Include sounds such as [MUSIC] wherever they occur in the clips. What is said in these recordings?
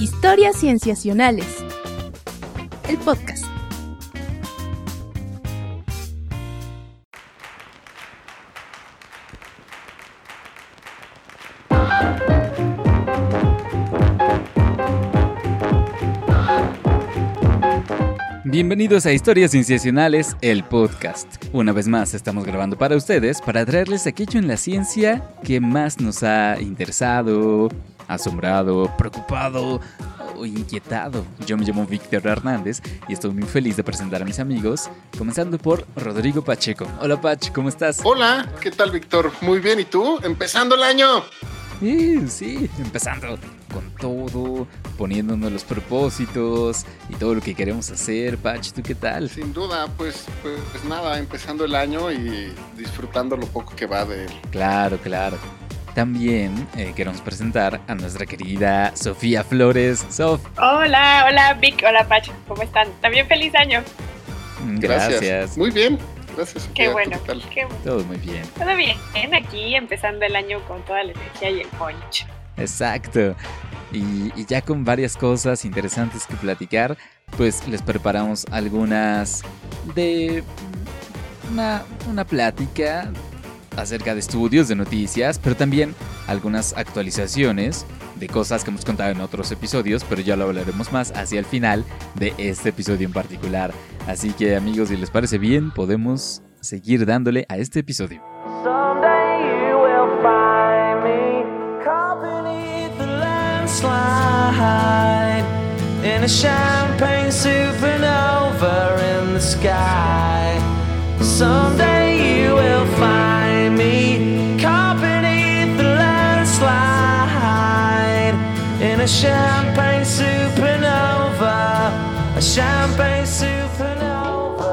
Historias Cienciacionales. El podcast. Bienvenidos a Historias Cienciacionales, el podcast. Una vez más estamos grabando para ustedes para traerles aquello en la ciencia que más nos ha interesado, asombrado, preocupado o inquietado. Yo me llamo Víctor Hernández y estoy muy feliz de presentar a mis amigos, comenzando por Rodrigo Pacheco. Hola Pach, ¿cómo estás? Hola, ¿qué tal Víctor? Muy bien, ¿y tú? Empezando el año. Sí, sí, empezando con todo, poniéndonos los propósitos y todo lo que queremos hacer. Pach, ¿tú qué tal? Sin duda, pues, pues, pues nada, empezando el año y disfrutando lo poco que va de él. Claro, claro. También eh, queremos presentar a nuestra querida Sofía Flores. Sof. Hola, hola Vic, hola Pach, ¿cómo están? También feliz año. Gracias. Muy bien. Gracias. Qué bueno, ¿qué tal? qué bueno. Todo muy bien. Todo bien, aquí empezando el año con toda la energía y el punch. Exacto. Y, y ya con varias cosas interesantes que platicar, pues les preparamos algunas de una, una plática acerca de estudios, de noticias, pero también algunas actualizaciones de cosas que hemos contado en otros episodios, pero ya lo hablaremos más hacia el final de este episodio en particular. Así que amigos, si les parece bien, podemos seguir dándole a este episodio. Someday a champagne supernova, a champagne supernova.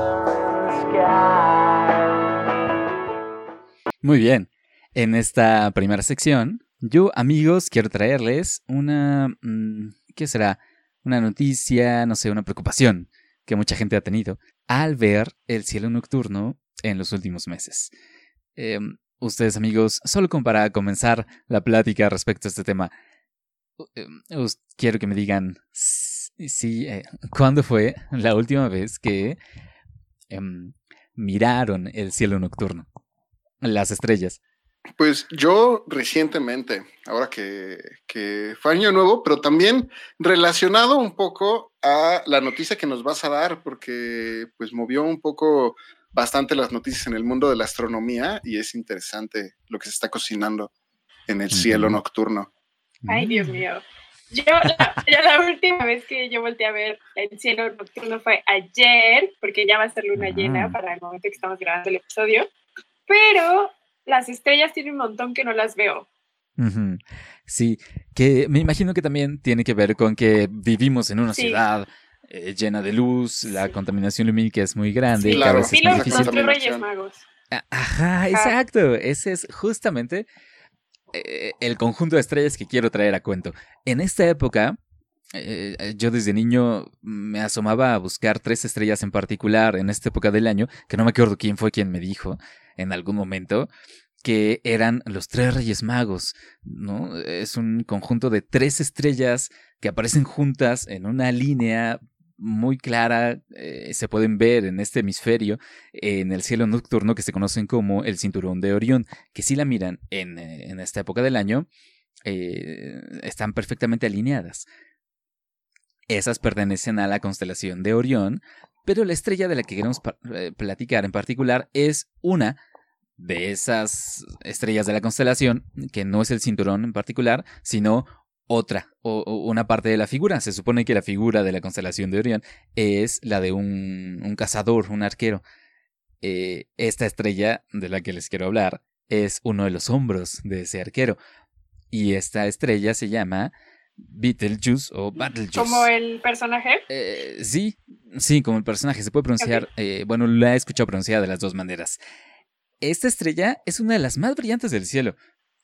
Muy bien. En esta primera sección, yo, amigos, quiero traerles una... mm, ¿Qué será? Una noticia, no sé, una preocupación que mucha gente ha tenido al ver el cielo nocturno en los últimos meses. Em, ustedes, amigos, solo como para comenzar la plática respecto a este tema, us- quiero que me digan si, eh, cuándo fue la última vez que em, miraron el cielo nocturno, las estrellas. Pues yo recientemente, ahora que, que fue año nuevo, pero también relacionado un poco a la noticia que nos vas a dar, porque pues movió un poco bastante las noticias en el mundo de la astronomía y es interesante lo que se está cocinando en el cielo nocturno. Ay, Dios mío. Yo la, yo la última vez que yo volteé a ver el cielo nocturno fue ayer, porque ya va a ser luna Ah. llena para el momento que estamos grabando el episodio, pero las estrellas tienen un montón que no las veo. Sí, que me imagino que también tiene que ver con que vivimos en una Sí. ciudad eh, llena de luz, la Sí. contaminación lumínica es muy grande, Sí, y a claro. veces Vi es muy difícil. los reyes magos. Ah, Ajá, exacto. Ese es justamente eh, el conjunto de estrellas que quiero traer a cuento. En esta época, eh, yo desde niño me asomaba a buscar tres estrellas en particular en esta época del año, que no me acuerdo quién fue quien me dijo en algún momento que eran los tres reyes magos, ¿no? Es un conjunto de tres estrellas que aparecen juntas en una línea muy clara, eh, se pueden ver en este hemisferio, en el cielo nocturno que se conocen como el cinturón de Orión, que si la miran en, eh, en esta época del año, eh, están perfectamente alineadas. Esas pertenecen a la constelación de Orión, pero la estrella de la que queremos platicar en particular es una de esas estrellas de la constelación, que no es el cinturón en particular, sino otra, o, o una parte de la figura. Se supone que la figura de la constelación de Orión es la de un, un cazador, un arquero. Eh, esta estrella de la que les quiero hablar es uno de los hombros de ese arquero. Y esta estrella se llama Betelgeuse o Battlejuice. Como el personaje. Eh, sí, sí, como el personaje. Se puede pronunciar, eh, bueno, la he escuchado pronunciada de las dos maneras. Esta estrella es una de las más brillantes del cielo,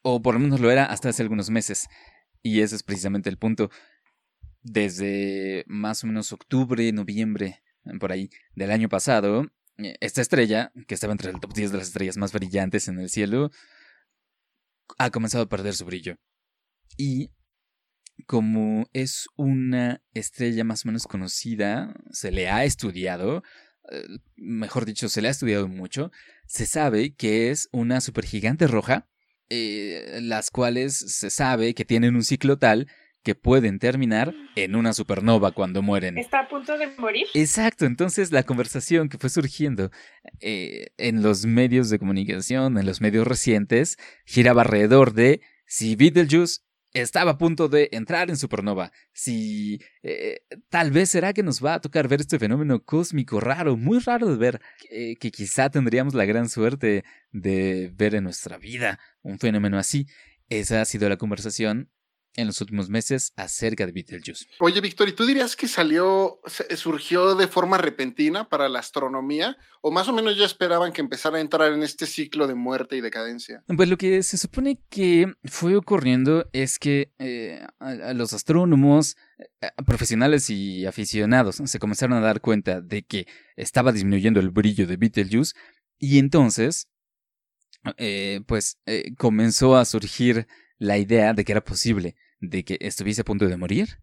o por lo menos lo era hasta hace algunos meses. Y ese es precisamente el punto. Desde más o menos octubre, noviembre, por ahí, del año pasado, eh, esta estrella, que estaba entre el top 10 de las estrellas más brillantes en el cielo, ha comenzado a perder su brillo. Y como es una estrella más o menos conocida, se le ha estudiado, eh, mejor dicho, se le ha estudiado mucho, se sabe que es una supergigante roja, eh, las cuales se sabe que tienen un ciclo tal que pueden terminar en una supernova cuando mueren. ¿Está a punto de morir? Exacto, entonces la conversación que fue surgiendo eh, en los medios de comunicación, en los medios recientes, giraba alrededor de si Beetlejuice estaba a punto de entrar en supernova, si eh, tal vez será que nos va a tocar ver este fenómeno cósmico raro, muy raro de ver, eh, que quizá tendríamos la gran suerte de ver en nuestra vida un fenómeno así. Esa ha sido la conversación en los últimos meses acerca de Beetlejuice. Oye, Víctor, ¿y tú dirías que salió, surgió de forma repentina para la astronomía? ¿O más o menos ya esperaban que empezara a entrar en este ciclo de muerte y decadencia? Pues lo que se supone que fue ocurriendo es que eh, a, a los astrónomos, eh, profesionales y aficionados se comenzaron a dar cuenta de que estaba disminuyendo el brillo de Betelgeuse y entonces, eh, pues eh, comenzó a surgir la idea de que era posible de que estuviese a punto de morir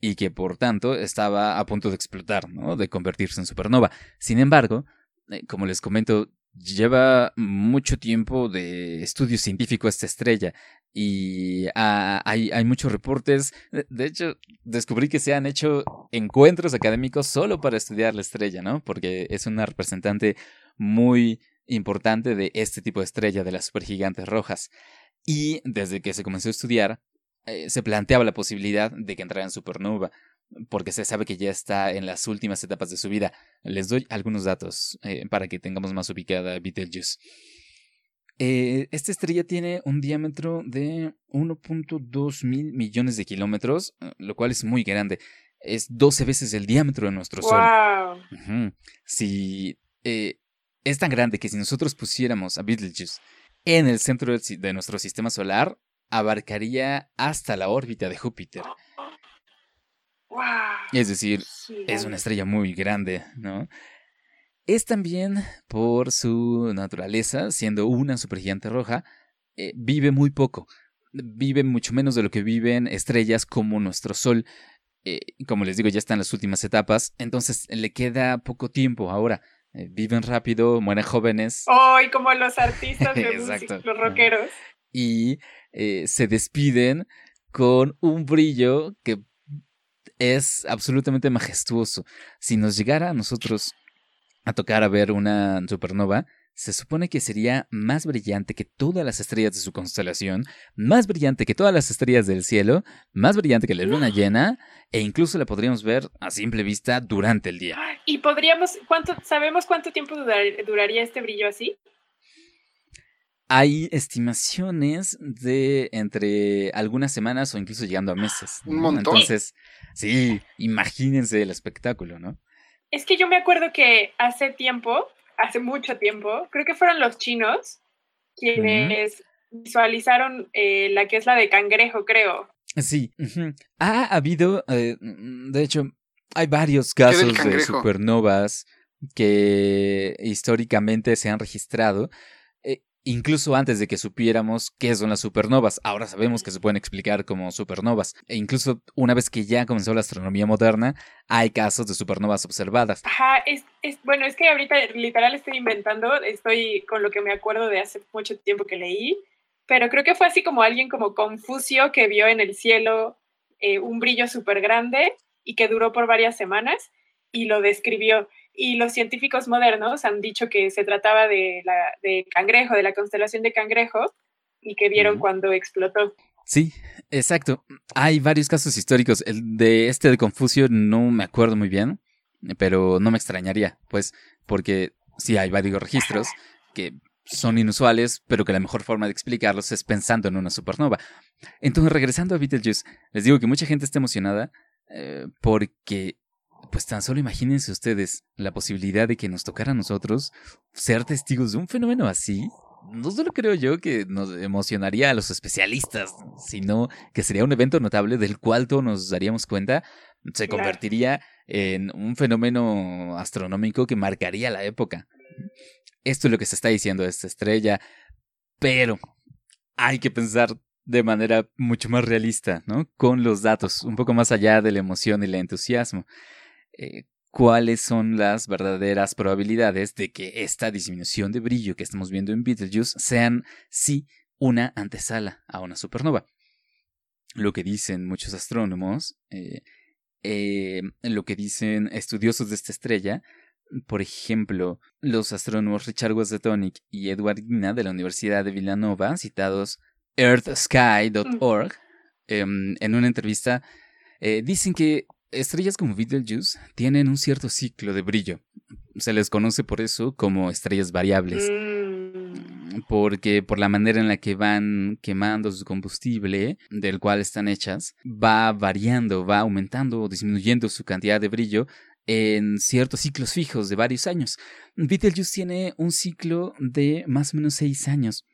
y que por tanto estaba a punto de explotar, ¿no? De convertirse en supernova. Sin embargo, eh, como les comento, lleva mucho tiempo de estudio científico esta estrella y hay, hay muchos reportes. De hecho, descubrí que se han hecho encuentros académicos solo para estudiar la estrella, ¿no? Porque es una representante muy importante de este tipo de estrella, de las supergigantes rojas. Y desde que se comenzó a estudiar, eh, se planteaba la posibilidad de que entrara en supernova, porque se sabe que ya está en las últimas etapas de su vida. Les doy algunos datos eh, para que tengamos más ubicada Betelgeuse. Eh, esta estrella tiene un diámetro de 1.2 mil millones de kilómetros, lo cual es muy grande. Es 12 veces el diámetro de nuestro Sol. Ujú. Si eh, es tan grande que si nosotros pusiéramos a Betelgeuse en el centro de nuestro sistema solar, abarcaría hasta la órbita de Júpiter. ¡Wow! Es decir, es una estrella muy grande, ¿no? Es también por su naturaleza, siendo una supergigante roja, eh, vive muy poco. Vive mucho menos de lo que viven estrellas como nuestro Sol. Eh, como les digo, ya está en las últimas etapas, entonces le queda poco tiempo ahora. Eh, viven rápido, mueren jóvenes ¡Ay, como los [LAUGHS] artistas de música, los rockeros! y eh, se despiden con un brillo que es absolutamente majestuoso. Si nos llegara a nosotros a tocar a ver una supernova, se supone que sería más brillante que todas las estrellas de su constelación, más brillante que todas las estrellas del cielo, más brillante que la luna llena, e incluso la podríamos ver a simple vista durante el día. ¿Y podríamos, cuánto, sabemos cuánto tiempo durar- duraría este brillo así? Hay estimaciones de entre algunas semanas o incluso llegando a meses. Un ¿no? montón. Entonces, sí, imagínense el espectáculo, ¿no? Es que yo me acuerdo que hace tiempo, hace mucho tiempo, creo que fueron los chinos quienes visualizaron eh, la que es la de cangrejo, creo. Sí. ujú. Ha habido, eh, de hecho, hay varios casos de supernovas que históricamente se han registrado. Incluso antes de que supiéramos qué son las supernovas, ahora sabemos que se pueden explicar como supernovas. E incluso una vez que ya comenzó la astronomía moderna, hay casos de supernovas observadas. Ajá, es, bueno, es que ahorita literal estoy inventando, estoy con lo que me acuerdo de hace mucho tiempo que leí, pero creo que fue así como alguien como Confucio que vio en el cielo eh, un brillo súper grande y que duró por varias semanas y lo describió. Y los científicos modernos han dicho que se trataba de, la, de cangrejo, de la constelación de cangrejo, y que vieron cuando explotó. Sí, exacto. Hay varios casos históricos. El de este de Confucio no me acuerdo muy bien, pero no me extrañaría, pues, porque sí hay varios registros que son inusuales, pero que la mejor forma de explicarlos es pensando en una supernova. Entonces, regresando a Betelgeuse, les digo que mucha gente está emocionada eh, porque, pues tan solo imagínense ustedes la posibilidad de que nos tocara a nosotros ser testigos de un fenómeno así. No solo creo yo que nos emocionaría a los especialistas, sino que sería un evento notable del cual todos nos daríamos cuenta, se convertiría en un fenómeno astronómico que marcaría la época. Esto es lo que se está diciendo de esta estrella, pero hay que pensar de manera mucho más realista, ¿no? Con los datos, un poco más allá de la emoción y el entusiasmo. Eh, ¿Cuáles son las verdaderas probabilidades de que esta disminución de brillo que estamos viendo en Betelgeuse sean sí una antesala a una supernova? Lo que dicen muchos astrónomos, eh, eh, lo que dicen estudiosos de esta estrella, por ejemplo, los astrónomos Richard Wasatonic y Edward Guina de la Universidad de Villanova, citados earthsky.org, em, en una entrevista, dicen que estrellas como Betelgeuse tienen un cierto ciclo de brillo. Se les conoce por eso como estrellas variables. Mm. Porque por la manera en la que van quemando su combustible, del cual están hechas, va variando, va aumentando o disminuyendo su cantidad de brillo en ciertos ciclos fijos de varios años. Betelgeuse tiene un ciclo de más o menos seis años.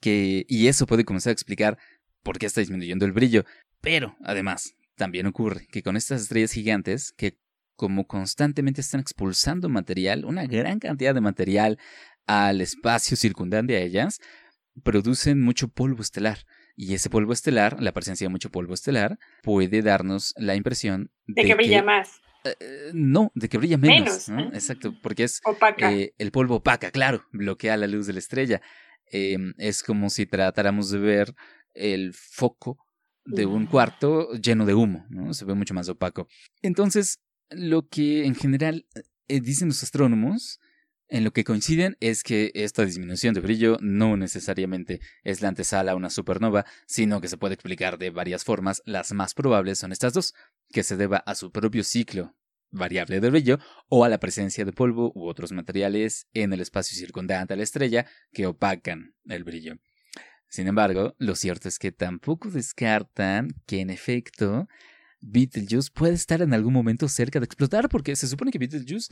Que, y eso puede comenzar a explicar por qué está disminuyendo el brillo. Pero, además, también ocurre que con estas estrellas gigantes, que como constantemente están expulsando material, una gran cantidad de material al espacio circundante a ellas, producen mucho polvo estelar. Y ese polvo estelar, la presencia de mucho polvo estelar, puede darnos la impresión De que brilla más. eh, no, de que brilla menos. Menos, ¿no? ¿eh? Exacto, porque es Opaca. eh, el polvo opaca, claro, bloquea la luz de la estrella. Eh, es como si tratáramos de ver el foco de un cuarto lleno de humo, ¿no? Se ve mucho más opaco. Entonces, lo que en general eh, dicen los astrónomos, en lo que coinciden es que esta disminución de brillo no necesariamente es la antesala a una supernova, sino que se puede explicar de varias formas. Las más probables son estas dos, que se deba a su propio ciclo variable de brillo o a la presencia de polvo u otros materiales en el espacio circundante a la estrella que opacan el brillo. Sin embargo, lo cierto es que tampoco descartan que en efecto Betelgeuse puede estar en algún momento cerca de explotar, porque se supone que Betelgeuse,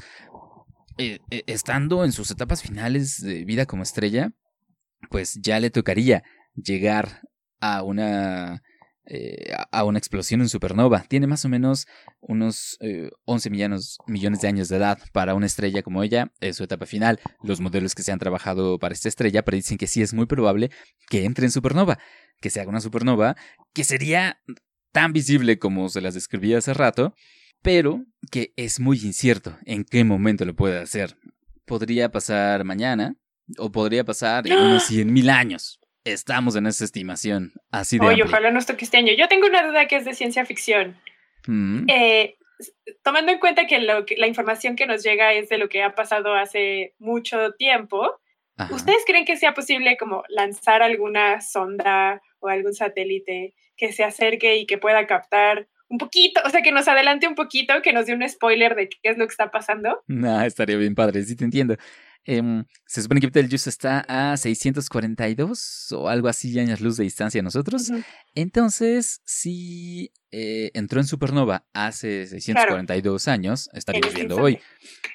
eh, eh, estando en sus etapas finales de vida como estrella, pues ya le tocaría llegar a una eh, a una explosión en supernova. Tiene más o menos unos eh, 11 millones, millones de años de edad para una estrella como ella, es su etapa final. Los modelos que se han trabajado para esta estrella predicen que sí es muy probable que entre en supernova, que se haga una supernova, que sería tan visible como se las describí hace rato, pero que es muy incierto en qué momento lo puede hacer. Podría pasar mañana o podría pasar en unos 100 mil años. Estamos en esa estimación así de Oye, ojalá nos toque este año. Yo tengo una duda que es de ciencia ficción. Mm, Eh, tomando en cuenta que, lo que- la información que nos llega es de lo que ha pasado hace mucho tiempo, ajá. ¿ustedes creen que sea posible como lanzar alguna sonda o algún satélite que se acerque y que pueda captar un poquito, o sea, que nos adelante un poquito, que nos dé un spoiler de qué es lo que está pasando? Nah, estaría bien padre, sí te entiendo. Em, se supone que Betelgeuse está a 642 o algo así años luz de distancia a nosotros. Entonces, si eh, entró en supernova hace 642 años, estaríamos En este viendo hoy.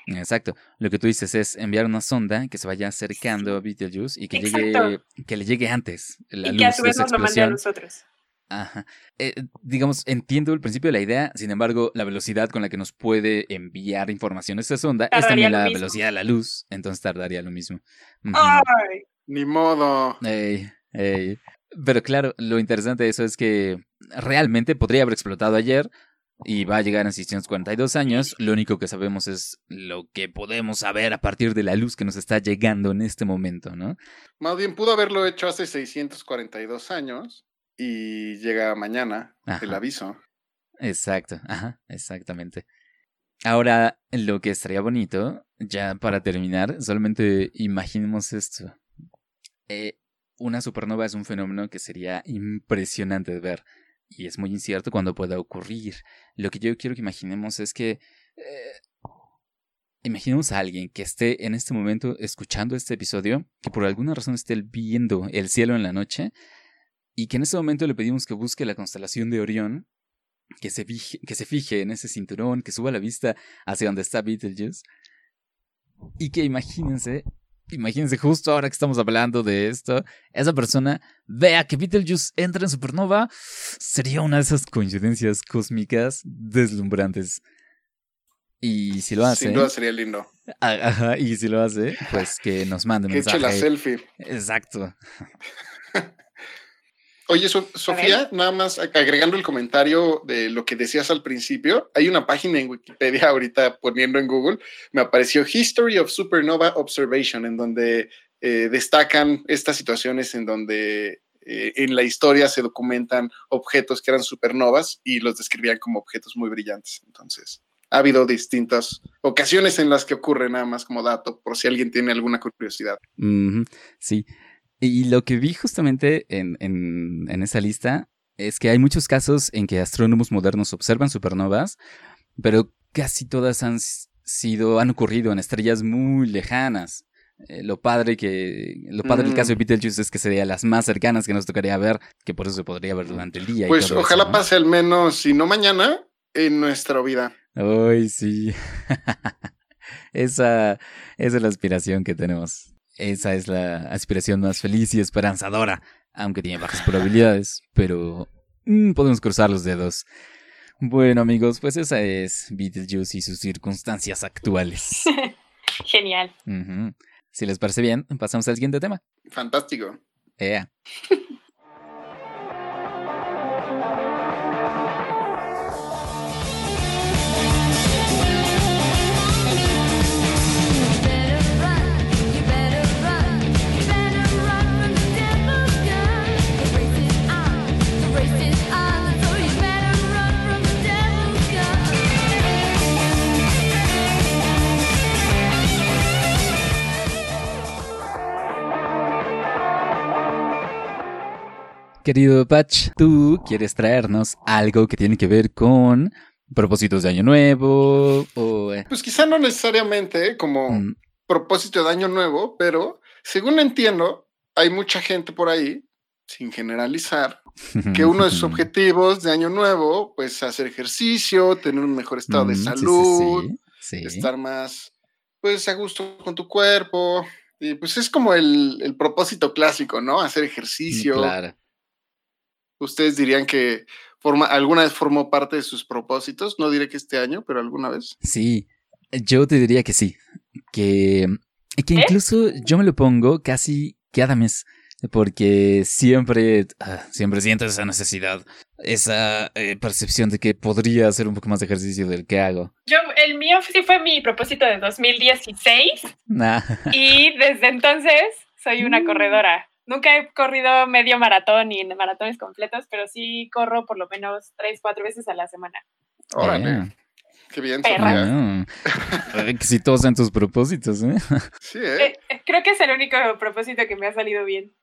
Exacto. Lo que tú dices es enviar una sonda que se vaya acercando a Betelgeuse y que llegue, que le llegue antes la Y luz que a su de vez esa nos lo mande a nosotros. Ajá. Eh, digamos, entiendo el principio de la idea, sin embargo, la velocidad con la que nos puede enviar información esta sonda es también la mismo. velocidad de la luz, entonces tardaría lo mismo. Ay, Ni modo. Ey, ey. Pero claro, lo interesante de eso es que realmente podría haber explotado ayer y va a llegar en 642 años. Lo único que sabemos es lo que podemos saber a partir de la luz que nos está llegando en este momento, ¿no? Más bien pudo haberlo hecho hace 642 años y llega mañana el aviso. Exacto, ajá, exactamente. Ahora, lo que estaría bonito, ya para terminar, solamente imaginemos esto. Eh, una supernova es un fenómeno que sería impresionante de ver y es muy incierto cuando pueda ocurrir. Lo que yo quiero que imaginemos es que... eh, imaginemos a alguien que esté en este momento escuchando este episodio, que por alguna razón esté viendo el cielo en la noche y que en este momento le pedimos que busque la constelación de Orión que se, fije, que se fije en ese cinturón, que suba la vista hacia donde está Betelgeuse. Y que imagínense, imagínense justo ahora que estamos hablando de esto, esa persona vea que Betelgeuse entra en supernova, sería una de esas coincidencias cósmicas deslumbrantes. Y si lo hace, Sin duda sería lindo. ajá, y si lo hace, pues que nos mande un Que eche la mensaje. selfie. Exacto. [LAUGHS] Oye, So- Sofía, nada más ag- agregando el comentario de lo que decías al principio, hay una página en Wikipedia ahorita poniendo en Google, me apareció History of Supernova Observation, en donde eh, destacan estas situaciones en donde eh, en la historia se documentan objetos que eran supernovas y los describían como objetos muy brillantes. Entonces, ha habido distintas ocasiones en las que ocurre nada más como dato, por si alguien tiene alguna curiosidad. Sí. Y lo que vi justamente en, en, en esa lista es que hay muchos casos en que astrónomos modernos observan supernovas, pero casi todas han sido, han ocurrido en estrellas muy lejanas. Eh, lo padre que, lo padre del Mm. caso de Betelgeuse es que sería las más cercanas que nos tocaría ver, que por eso se podría ver durante el día. y Pues eso, ojalá ¿no? pase al menos, si no mañana, en nuestra vida. Ay, sí. [LAUGHS] esa, esa es la aspiración que tenemos. Esa es la aspiración más feliz y esperanzadora, aunque tiene bajas probabilidades, pero mm, podemos cruzar los dedos. Bueno, amigos, pues esa es Beetlejuice y sus circunstancias actuales. [LAUGHS] Genial. Si les parece bien, pasamos al siguiente tema. Fantástico. Ea. [LAUGHS] Querido Patch, tú quieres traernos algo que tiene que ver con propósitos de año nuevo o... eh, Pues quizá no necesariamente como mm, propósito de año nuevo, pero según entiendo, hay mucha gente por ahí, sin generalizar, [LAUGHS] que uno de sus objetivos de año nuevo, pues hacer ejercicio, tener un mejor estado de Mm, sí, salud, sí, sí. estar más, pues a gusto con tu cuerpo. Y pues es como el, el propósito clásico, ¿no? Hacer ejercicio. Claro. Ustedes dirían que forma, alguna vez formó parte de sus propósitos, no diré que este año, pero alguna vez. Sí, yo te diría que sí. Que, que ¿Eh? incluso yo me lo pongo casi cada mes. Porque siempre, ah, siempre siento esa necesidad, esa eh, percepción de que podría hacer un poco más de ejercicio del que hago. Yo, el mío sí fue mi propósito de 2016 Nah. [LAUGHS] y desde entonces soy una Mm. corredora. Nunca he corrido medio maratón ni en maratones completos, pero sí corro por lo menos tres, cuatro veces a la semana. Órale, qué bien, Perra. Sofía. ah. Exitosa en tus propósitos, ¿eh? Sí, ¿eh? Eh, eh, creo que es el único propósito que me ha salido bien.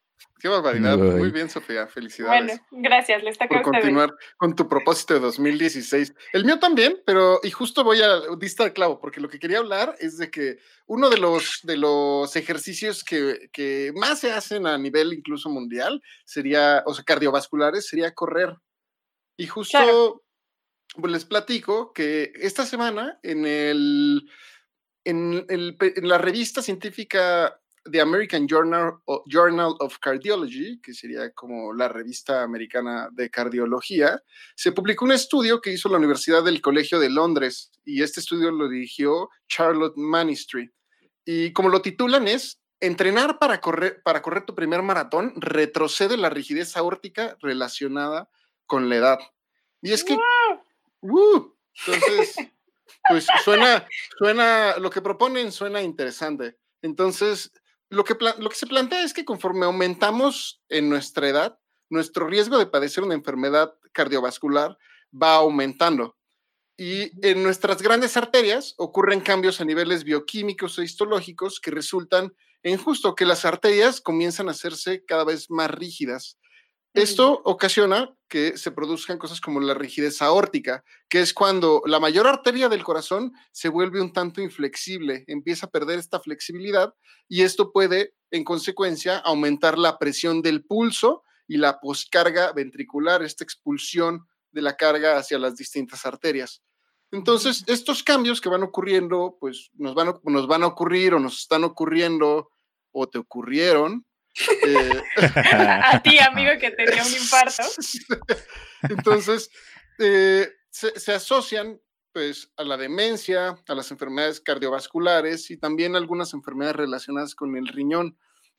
Qué barbaridad. Uy. Muy bien, Sofía. Felicidades. Bueno, gracias, les toca por a continuar con tu propósito de 2016. El mío también, pero y justo voy a diste al clavo, porque lo que quería hablar es de que uno de los, de los ejercicios que, que más se hacen a nivel incluso mundial sería, o sea, cardiovasculares, sería correr. Y justo Claro. pues, les platico que esta semana en el en, el en la revista científica The American Journal, Journal of Cardiology, que sería como la revista americana de cardiología, se publicó un estudio que hizo la Universidad del Colegio de Londres y este estudio lo dirigió Charlotte Manistry. Y como lo titulan es, entrenar para correr, para correr tu primer maratón retrocede la rigidez aórtica relacionada con la edad. Y es que... ¡uh! entonces, pues suena, suena, lo que proponen suena interesante. Entonces, lo que, lo que se plantea es que conforme aumentamos en nuestra edad, nuestro riesgo de padecer una enfermedad cardiovascular va aumentando. Y en nuestras grandes arterias ocurren cambios a niveles bioquímicos e histológicos que resultan en justo que las arterias comienzan a hacerse cada vez más rígidas. Esto ocasiona que se produzcan cosas como la rigidez aórtica, que es cuando la mayor arteria del corazón se vuelve un tanto inflexible, empieza a perder esta flexibilidad y esto puede, en consecuencia, aumentar la presión del pulso y la poscarga ventricular, esta expulsión de la carga hacia las distintas arterias. Entonces, estos cambios que van ocurriendo, pues nos van a, nos van a ocurrir o nos están ocurriendo o te ocurrieron. Eh, [LAUGHS] A ti, amigo, que te dio un infarto. [LAUGHS] Entonces, eh, se, se asocian pues a la demencia, a las enfermedades cardiovasculares y también algunas enfermedades relacionadas con el riñón.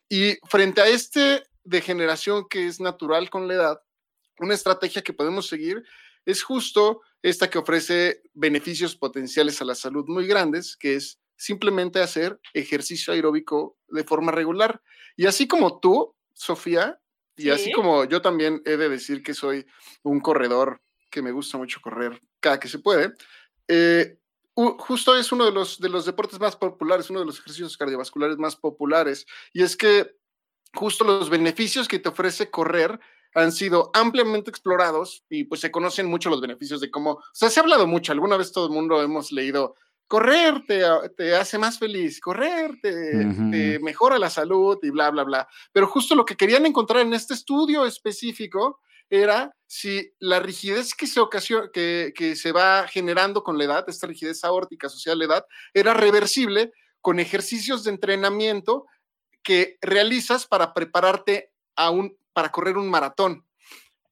Y frente a este degeneración que es natural con la edad, una estrategia que podemos seguir es justo esta que ofrece beneficios potenciales a la salud muy grandes, que es simplemente hacer ejercicio aeróbico de forma regular. Y así como tú, Sofía, y así Sí. como yo también he de decir que soy un corredor que me gusta mucho correr cada que se puede, eh, justo es uno de los, de los deportes más populares, uno de los ejercicios cardiovasculares más populares. Y es que justo los beneficios que te ofrece correr han sido ampliamente explorados y pues se conocen mucho los beneficios de cómo, o sea, se ha hablado mucho, alguna vez todo el mundo hemos leído, correr te, te hace más feliz, correr te, mejora la salud y bla, bla, bla. Pero justo lo que querían encontrar en este estudio específico era si la rigidez que se, que, que se va generando con la edad, esta rigidez aórtica asociada a la edad, era reversible con ejercicios de entrenamiento que realizas para prepararte a un, para correr un maratón.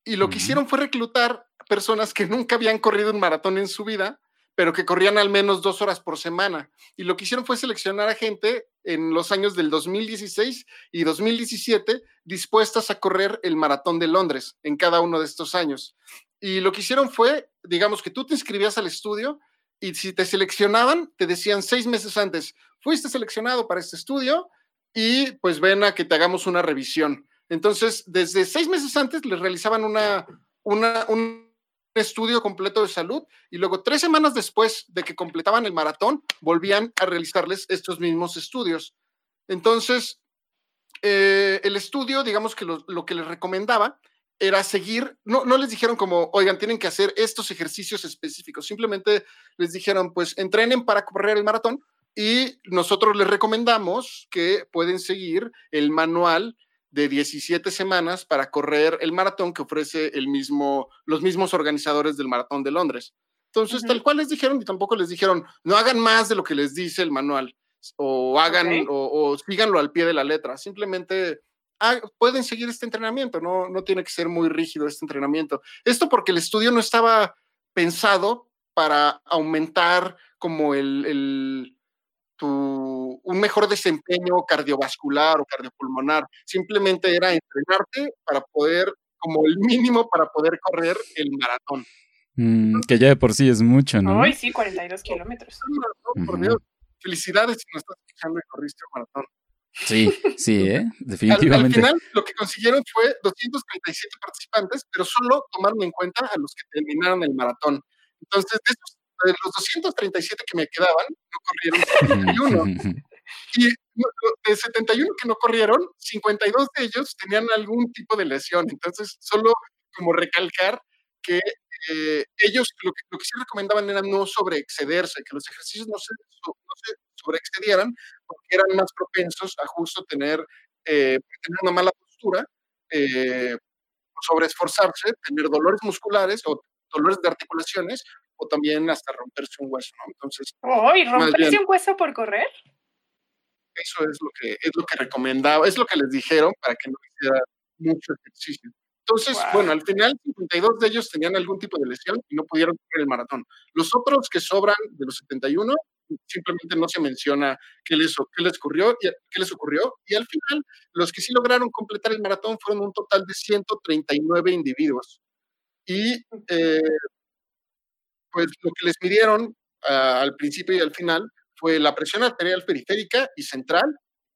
Y lo que hicieron fue reclutar personas que nunca habían corrido un maratón en su vida, pero que corrían al menos dos horas por semana. Y lo que hicieron fue seleccionar a gente en los años del 2016 y 2017 dispuestas a correr el maratón de Londres en cada uno de estos años. Y lo que hicieron fue, digamos que tú te inscribías al estudio y si te seleccionaban, te decían seis meses antes, fuiste seleccionado para este estudio y pues ven a que te hagamos una revisión. Entonces, desde seis meses antes les realizaban una, una, un estudio completo de salud y luego tres semanas después de que completaban el maratón, volvían a realizarles estos mismos estudios. Entonces, eh, el estudio, digamos que lo, lo que les recomendaba era seguir, no, no les dijeron como, oigan, tienen que hacer estos ejercicios específicos, simplemente les dijeron, pues entrenen para correr el maratón y nosotros les recomendamos que pueden seguir el manual de 17 semanas para correr el maratón que ofrece el mismo, los mismos organizadores del maratón de Londres. Entonces, Ujú. tal cual les dijeron y tampoco les dijeron, no hagan más de lo que les dice el manual o hagan Ok. o, o síganlo al pie de la letra. Simplemente ah, pueden seguir este entrenamiento, no, no tiene que ser muy rígido este entrenamiento. Esto porque el estudio no estaba pensado para aumentar como el, el tu, un mejor desempeño cardiovascular o cardiopulmonar. Simplemente era entrenarte para poder, como el mínimo para poder correr el maratón. Mm, que ya de por sí es mucho, ¿no? Ay, sí, 42 kilómetros. Un maratón, por Ujú. Dios. Felicidades si nos estás escuchando y corriste un maratón. Sí, sí, ¿eh? Al, al Definitivamente. final, lo que consiguieron fue 237 participantes, pero solo tomaron en cuenta a los que terminaron el maratón. Entonces, de, esos, de los 237 que me quedaban, no corrieron [LAUGHS] 71. [LAUGHS] Y de 71 que no corrieron, 52 de ellos tenían algún tipo de lesión. Entonces, solo como recalcar que eh, ellos lo que, lo que sí recomendaban era no sobreexcederse, que los ejercicios no se, so- no se sobreexcedieran porque eran más propensos a justo tener, eh, tener una mala postura, eh, sobreesforzarse, tener dolores musculares o dolores de articulaciones o también hasta romperse un hueso, ¿no? Entonces, Ay, ¿romperse bien. un hueso por correr? Eso es lo que es lo que recomendaba, es lo que les dijeron para que no hiciera mucho ejercicio. Entonces, Guau. bueno, al final 52 de ellos tenían algún tipo de lesión y no pudieron correr el maratón. Los otros que sobran de los 71 simplemente no se menciona qué les, qué les ocurrió y qué les ocurrió y al final los que sí lograron completar el maratón fueron un total de 139 individuos. Y eh, pues lo que les midieron ah, al principio y al final fue la presión arterial periférica y central.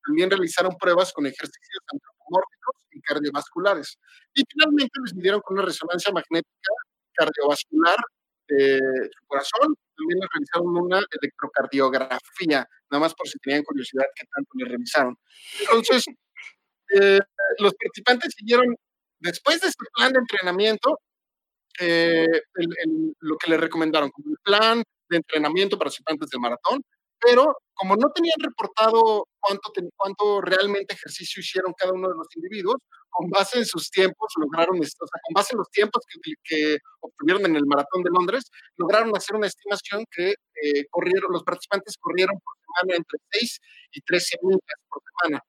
También realizaron pruebas con ejercicios antropomórficos y cardiovasculares. Y finalmente les midieron con una resonancia magnética cardiovascular de su corazón. También les realizaron una electrocardiografía, nada más por si tenían curiosidad qué tanto les revisaron. Entonces, eh, los participantes siguieron, después de este plan de entrenamiento, eh, el- el- lo que les recomendaron, como el plan de entrenamiento para participantes del maratón, pero como no tenían reportado cuánto, cuánto realmente ejercicio hicieron cada uno de los individuos, con base en sus tiempos lograron, o sea, con base en los tiempos que, que obtuvieron en el maratón de Londres, lograron hacer una estimación que eh, corrieron, los participantes corrieron por semana entre 6 y 13 millas por semana.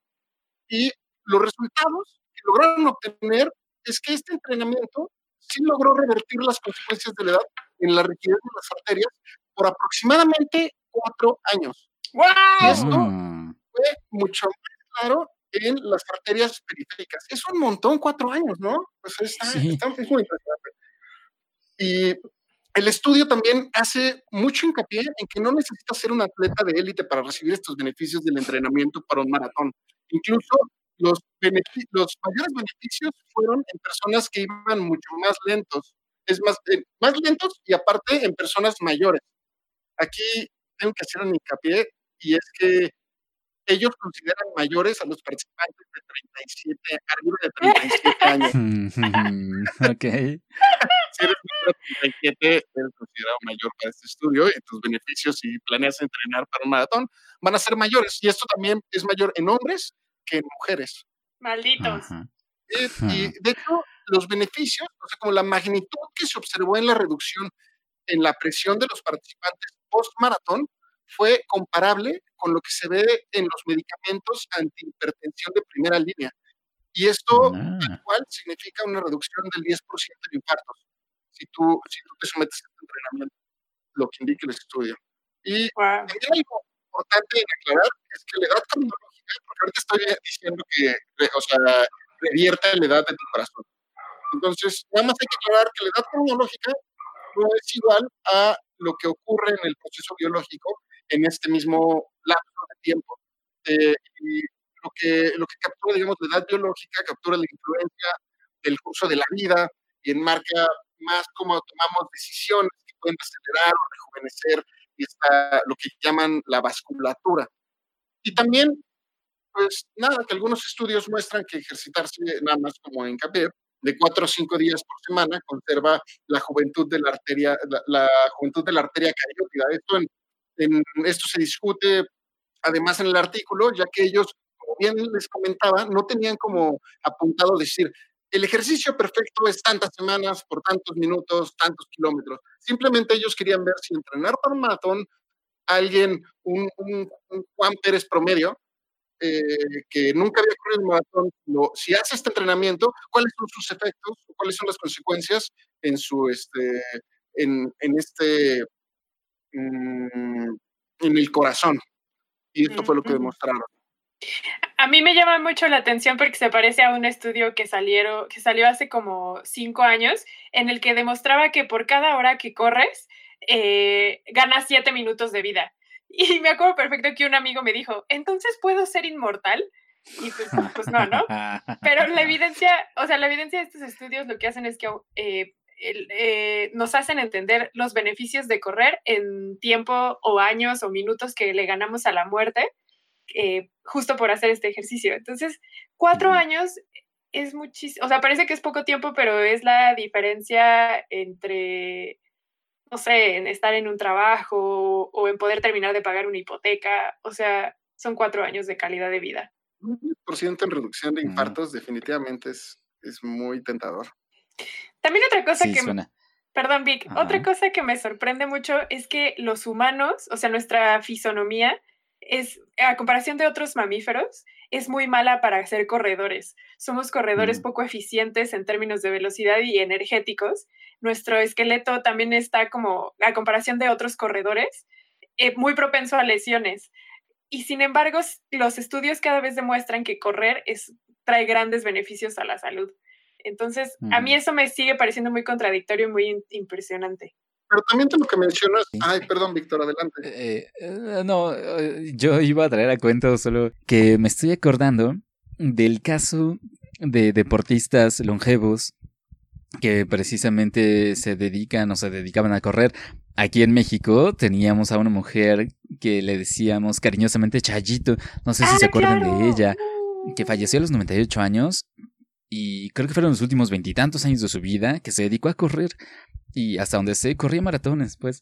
Y los resultados que lograron obtener es que este entrenamiento sí logró revertir las consecuencias de la edad en la rigidez de las arterias por aproximadamente cuatro años. ¡Wow! Y esto Ah, fue mucho más claro en las arterias periféricas. Es un montón, cuatro años, ¿no? Pues está, Sí. está- es muy impresionante. Y el estudio también hace mucho hincapié en que no necesitas ser un atleta de élite para recibir estos beneficios del entrenamiento para un maratón. Incluso los, los mayores beneficios fueron en personas que iban mucho más lentos. Es más, eh, más lentos y aparte en personas mayores. Aquí tengo que hacer un hincapié y es que ellos consideran mayores a los participantes de 37, arriba de 37 [LAUGHS] años. ok. Si eres menor de 37, eres considerado mayor para este estudio y tus beneficios si planeas entrenar para un maratón van a ser mayores. Y esto también es mayor en hombres que en mujeres. Malditos. Ajá. Eh, Ajá. Y de hecho, los beneficios, o sea, como la magnitud que se observó en la reducción en la presión de los participantes post-maratón fue comparable con lo que se ve en los medicamentos antihipertensión de primera línea. Y esto Ah, tal cual significa una reducción del 10% de infartos si tú, si tú te sometes a este entrenamiento, lo que indica el estudio. Y Wow. también algo importante en aclarar es que la edad cronológica, porque ahorita estoy diciendo que, eh, o sea, revierte la edad de tu corazón. Entonces, nada más hay que aclarar que la edad cronológica no es igual a lo que ocurre en el proceso biológico en este mismo lapso de tiempo. Eh, y lo que, lo que captura, digamos, la edad biológica captura la influencia del curso de la vida y enmarca más cómo tomamos decisiones que pueden acelerar o rejuvenecer lo que llaman la vasculatura. Y también, pues nada, que algunos estudios muestran que ejercitarse nada más como hincapié, de cuatro o cinco días por semana conserva la juventud de la arteria, la, la juventud de la arteria cariótida. Esto, en, esto se discute además en el artículo, ya que ellos, como bien les comentaba, no tenían como apuntado decir, el ejercicio perfecto es tantas semanas por tantos minutos, tantos kilómetros. Simplemente ellos querían ver si entrenar para un maratón, alguien, un, un- un Juan Pérez promedio, eh, que nunca había corrido un maratón, lo- si hace este entrenamiento, ¿cuáles son sus efectos? ¿Cuáles son las consecuencias en su, este, en, en este, mm, en el corazón? Y esto fue lo que demostraron. A mí me llama mucho la atención porque se parece a un estudio que, salieron, que salió hace como cinco años, en el que demostraba que por cada hora que corres, eh, ganas siete minutos de vida. Y me acuerdo perfecto que un amigo me dijo, ¿entonces puedo ser inmortal? Y pues, pues no, ¿no? Pero la [LAUGHS] evidencia, o sea, la evidencia de estos estudios lo que hacen es que eh, el- eh, nos hacen entender los beneficios de correr en tiempo o años o minutos que le ganamos a la muerte eh, justo por hacer este ejercicio. Entonces, cuatro años es muchísimo, o sea, parece que es poco tiempo, pero es la diferencia entre, no sé, en estar en un trabajo o en poder terminar de pagar una hipoteca. O sea, son cuatro años de calidad de vida. Un 10% en reducción de infartos definitivamente es, es muy tentador. También otra cosa Sí, que... suena. Perdón, Vic. Otra cosa que me sorprende mucho es que los humanos, o sea, nuestra fisonomía, es, a comparación de otros mamíferos, es muy mala para ser corredores. Somos corredores Mm. poco eficientes en términos de velocidad y energéticos. Nuestro esqueleto también está como, a comparación de otros corredores, eh, muy propenso a lesiones. Y sin embargo, los estudios cada vez demuestran que correr es, trae grandes beneficios a la salud. Entonces, a mí Ujú. eso me sigue pareciendo muy contradictorio y muy impresionante. Pero también de lo que mencionas, ay, perdón, Víctor, adelante. Eh, eh, no, eh, yo iba a traer a cuento solo que me estoy acordando del caso de deportistas longevos que precisamente se dedican o se dedicaban a correr. Aquí en México teníamos a una mujer que le decíamos cariñosamente Chayito, no sé si se ¡Ah, acuerdan claro! de ella, que falleció a los 98 años y creo que fueron los últimos veintitantos años de su vida que se dedicó a correr y hasta donde sé corría maratones, pues.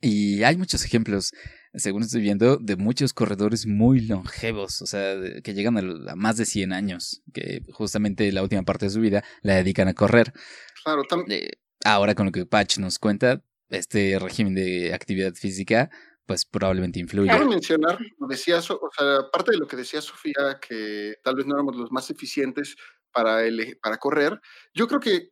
Y hay muchos ejemplos, según estoy viendo, de muchos corredores muy longevos, o sea, que llegan a, más de 100 años, que justamente la última parte de su vida la dedican a correr. Claro, tam- Eh, ahora con lo que Patch nos cuenta, este régimen de actividad física, pues probablemente influye. Quiero mencionar, decía, o sea, parte de lo que decía Sofía, que tal vez no éramos los más eficientes para, para correr, yo creo que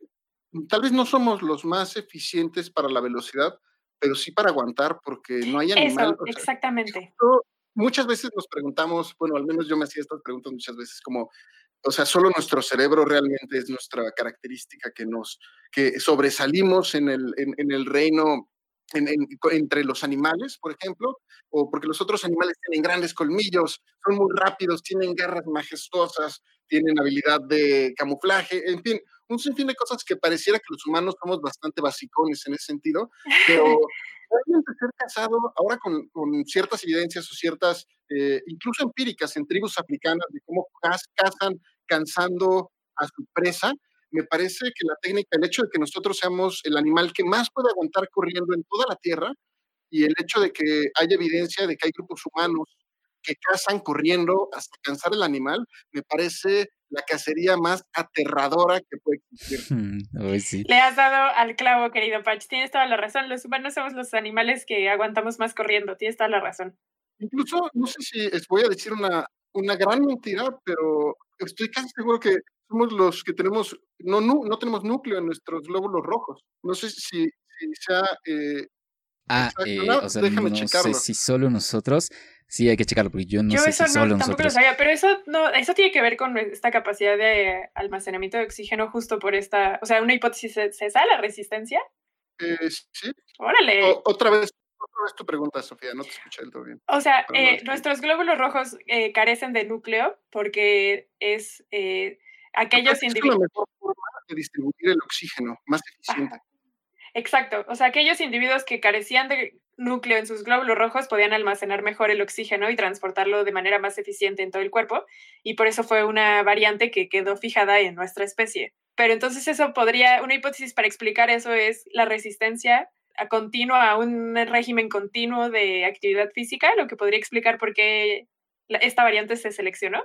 tal vez no somos los más eficientes para la velocidad, pero sí para aguantar, porque no hay animal. Eso, o sea, exactamente. muchas veces nos preguntamos, bueno, al menos yo me hacía estas preguntas muchas veces, como, o sea, solo nuestro cerebro realmente es nuestra característica que nos, que sobresalimos en el, en, en el reino, en- en- entre los animales, por ejemplo, o porque los otros animales tienen grandes colmillos, son muy rápidos, tienen garras majestuosas, tienen habilidad de camuflaje, en fin, un sinfín de cosas que pareciera que los humanos somos bastante basicones en ese sentido, pero [LAUGHS] realmente ser casado ahora con, con ciertas evidencias o ciertas, eh, incluso empíricas en tribus africanas de cómo caz- cazan cansando a su presa, me parece que la técnica, el hecho de que nosotros seamos el animal que más puede aguantar corriendo en toda la Tierra y el hecho de que haya evidencia de que hay grupos humanos que cazan corriendo hasta cansar el animal, me parece la cacería más aterradora que puede existir. [LAUGHS] Sí. Le has dado al clavo, querido Patch. Tienes toda la razón. Los humanos somos los animales que aguantamos más corriendo. Tienes toda la razón. Incluso, no sé si voy a decir una, una gran mentira, pero estoy casi seguro que somos los que tenemos, no, nu- no tenemos núcleo en nuestros glóbulos rojos. No sé si, si sea... eh, Ah, eh, no, o sea, déjame no sé si solo nosotros. Sí, hay que checarlo, porque yo no Yo sé eso si no, solo tampoco lo nosotros. sabía, pero eso no, eso tiene que ver con esta capacidad de almacenamiento de oxígeno justo por esta, o sea, una hipótesis, ¿se, se sabe la resistencia? eh, sí, Órale. O- otra vez, otra vez tu pregunta, Sofía, no te escuché del todo bien. O sea, no eh, es nuestros glóbulos rojos eh, carecen de núcleo porque es eh, aquellos Es individuos. mejor forma de distribuir el oxígeno, más eficiente. Exacto, o sea, aquellos individuos que carecían de núcleo en sus glóbulos rojos podían almacenar mejor el oxígeno y transportarlo de manera más eficiente en todo el cuerpo, y por eso fue una variante que quedó fijada en nuestra especie. Pero entonces eso podría, una hipótesis para explicar eso es la resistencia a continua, a un régimen continuo de actividad física, lo que podría explicar por qué esta variante se seleccionó.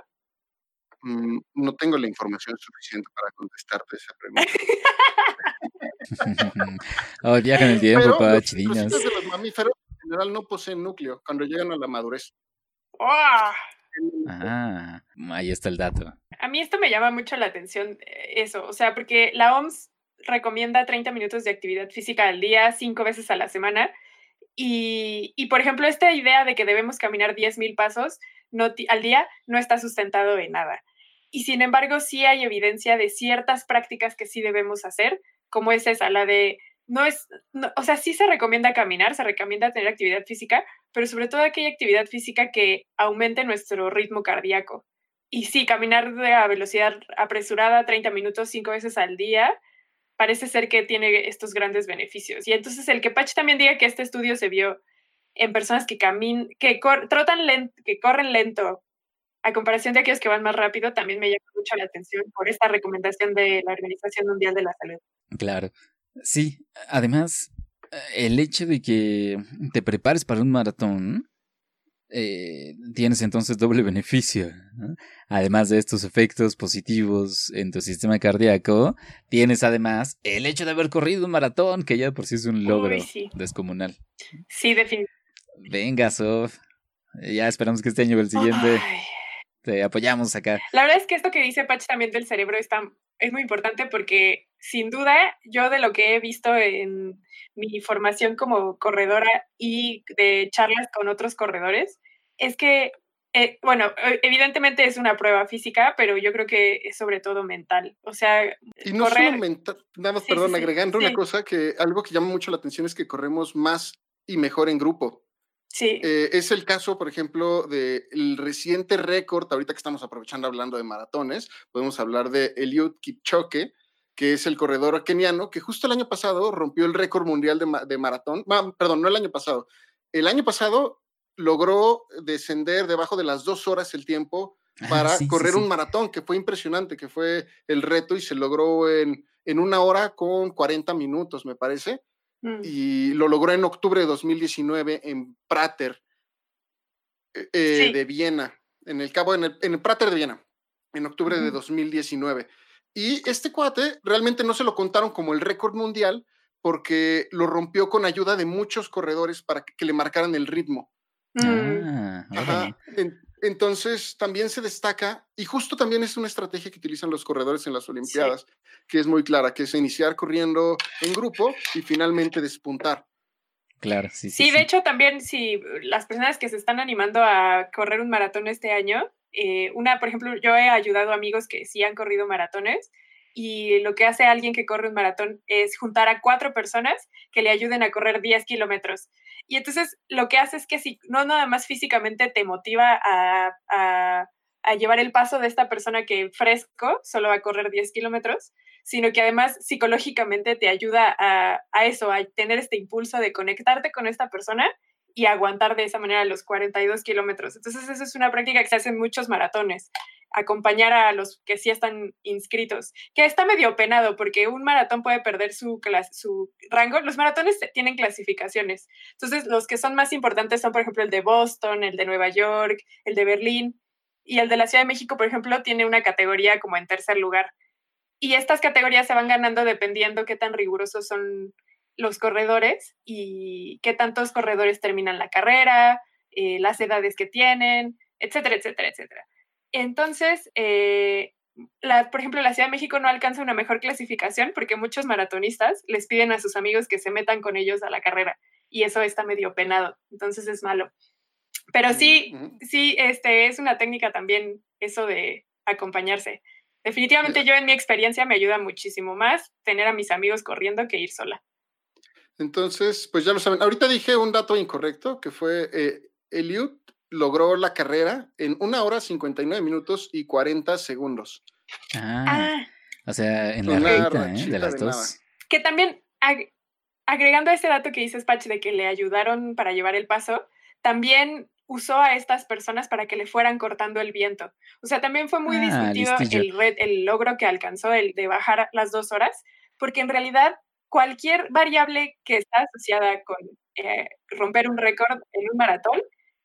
Mm, no tengo la información suficiente para contestarte esa pregunta. [LAUGHS] oh, viaja en el tiempo, Pero pa, los de los mamíferos en general no poseen núcleo cuando llegan a la madurez. ¡Oh! Ah, ahí está el dato. A mí esto me llama mucho la atención, eh, eso, o sea, porque la OMS recomienda 30 minutos de actividad física al día, cinco veces a la semana, y, y, por ejemplo, esta idea de que debemos caminar 10.000 pasos no al día no está sustentado en nada. Y sin embargo, sí hay evidencia de ciertas prácticas que sí debemos hacer, como es esa, la de, no es, o sea, sí se recomienda caminar, se recomienda tener actividad física, pero sobre todo aquella actividad física que aumente nuestro ritmo cardíaco. Y sí, caminar a velocidad apresurada 30 minutos cinco veces al día parece ser que tiene estos grandes beneficios. Y entonces el que Patch también diga que este estudio se vio en personas que camin que trotan lento, que corren lento a comparación de aquellos que van más rápido, también me llama mucho la atención por esta recomendación de la Organización Mundial de la Salud. Claro. Sí, además, el hecho de que te prepares para un maratón, eh, tienes entonces doble [LAUGHS] beneficio. ¿no? Además de estos efectos positivos en tu sistema cardíaco, tienes además el hecho de haber corrido un maratón, que ya por sí es un logro Uy, sí. descomunal. Sí, definitivamente. Venga, Sof. Ya esperamos que este año o el siguiente Ay. Te apoyamos acá. La verdad es que esto que dice Patch también del cerebro está, es muy importante porque sin duda yo de lo que he visto en mi formación como corredora y de charlas con otros corredores es que, eh, bueno, eh, evidentemente es una prueba física, pero yo creo que es sobre todo mental. O sea, Y no correr, solo mental, nada más, sí, perdón, sí, agregando sí. una cosa que algo que llama mucho la atención es que corremos más y mejor en grupo. Sí, Eh, es el caso, por ejemplo, del reciente récord, ahorita que estamos aprovechando hablando de maratones, podemos hablar de Eliud Kipchoge, que es el corredor keniano, que justo el año pasado rompió el récord mundial de, de maratón, Ma- perdón, no el año pasado, el año pasado logró descender debajo de las dos horas el tiempo para sí, correr sí. un maratón, que fue impresionante, que fue el reto y se logró en, en una hora con 40 minutos, me parece mm, y lo logró en octubre de 2019 en Prater eh, eh, Sí. de Viena, en el cabo, en el, en el Prater de Viena, en octubre de Ujú. 2019. Y este cuate realmente no se lo contaron como el récord mundial porque lo rompió con ayuda de muchos corredores para que, que le marcaran el ritmo. mm, Ah. Ajá. En- entonces también se destaca, y justo también es una estrategia que utilizan los corredores en las Olimpiadas, que es muy clara, que es iniciar corriendo en grupo y finalmente despuntar. Claro, sí, sí. Sí, de hecho también si las personas que se están animando a correr un maratón este año, eh, una, por ejemplo, yo he ayudado a amigos que sí han corrido maratones y lo que hace alguien que corre un maratón es juntar a cuatro personas que le ayuden a correr 10 kilómetros. Y entonces lo que hace es que si no nada más físicamente te motiva a, a- llevar el paso de esta persona que fresco solo va a correr 10 kilómetros, sino que además psicológicamente te ayuda a eso, a tener este impulso de conectarte con esta persona y aguantar de esa manera los 42 kilómetros. Entonces, eso es una práctica que se hace en muchos maratones, acompañar a los que sí están inscritos, que está medio penado porque un maratón puede perder su, su rango. Los maratones tienen clasificaciones. Entonces, los que son más importantes son, por ejemplo, el de Boston, el de Nueva York, el de Berlín. Y el de la Ciudad de México, por ejemplo, tiene una categoría como en tercer lugar. Y estas categorías se van ganando dependiendo qué tan rigurosos son los corredores y qué tantos corredores terminan la carrera, eh, las edades que tienen, etcétera, etcétera, etcétera. Entonces, eh, la, por ejemplo, la Ciudad de México no alcanza una mejor clasificación porque muchos maratonistas les piden a sus amigos que se metan con ellos a la carrera y eso está medio penado, entonces es malo. Pero sí, sí, este, es una técnica también eso de acompañarse. Definitivamente yo en mi experiencia me ayuda muchísimo más tener a mis amigos corriendo que ir sola. Entonces, pues ya lo saben. Ahorita dije un dato incorrecto, que fue eh, Eliud logró la carrera en una hora 59 minutos y 40 segundos. Ah, Ah, o sea, en la Una recta, ¿eh? De las de nada. dos. que también ag- agregando a ese dato que dices, Patch, de que le ayudaron para llevar el paso, también usó a estas personas para que le fueran cortando el viento. O sea, también fue muy Ah, discutido el, red- el logro que alcanzó, el de bajar las dos horas, porque en realidad cualquier variable que está asociada con eh, romper un récord en un maratón,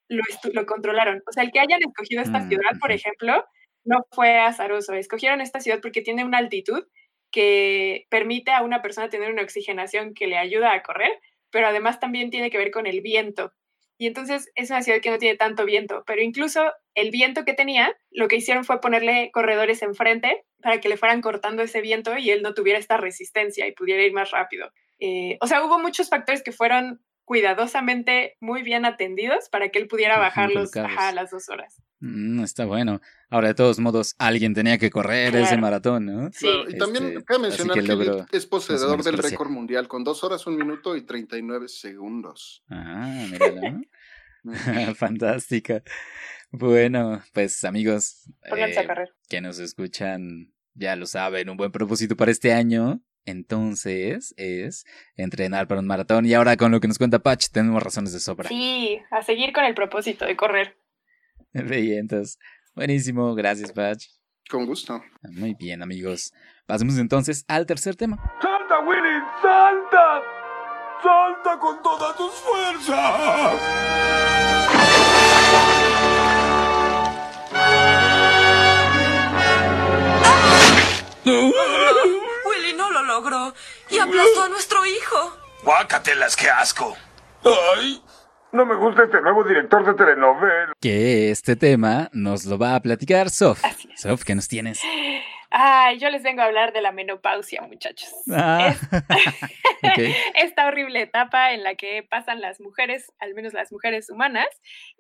lo, controlaron. O sea, el que hayan escogido esta Mm, ciudad, por ejemplo, no fue azaroso. Escogieron esta ciudad porque tiene una altitud que permite a una persona tener una oxigenación que le ayuda a correr, pero además también tiene que ver con el viento. Y entonces es una ciudad que no tiene tanto viento, pero incluso el viento que tenía, lo que hicieron fue ponerle corredores enfrente para que le fueran cortando ese viento y él no tuviera esta resistencia y pudiera ir más rápido. Eh, o sea, hubo muchos factores que fueron cuidadosamente muy bien atendidos para que él pudiera bajarlos ajá, a las dos horas. Mm, está bueno. Ahora, de todos modos, alguien tenía que correr ese maratón, ¿no? Sí. Claro, y también Este, cabe mencionar que que, es poseedor del récord mundial con 2 horas, 1 minuto y 39 segundos. Ah, míralo. [LAUGHS] Fantástica. Bueno, pues amigos Pónganse a eh, correr. que nos escuchan, ya lo saben, un buen propósito para este año. Entonces es entrenar para un maratón. Y ahora con lo que nos cuenta Patch, tenemos razones de sobra. Sí, a seguir con el propósito de correr. [LAUGHS] Vientos. Buenísimo, gracias Patch. Con gusto. Muy bien, amigos. Pasemos entonces al tercer tema. ¡Salta, Willy! ¡Salta! ¡Salta con todas tus fuerzas! Willy no lo logró y aplastó a nuestro hijo. ¡Guácatelas, qué asco! ¡Ay! No me gusta este nuevo director de telenovela. Que este tema nos lo va a platicar Sof. Así es. Sof, ¿qué nos tienes? Ay, yo les vengo a hablar de la menopausia, muchachos. Ah. [LAUGHS] Esta horrible etapa en la que pasan las mujeres, al menos las mujeres humanas,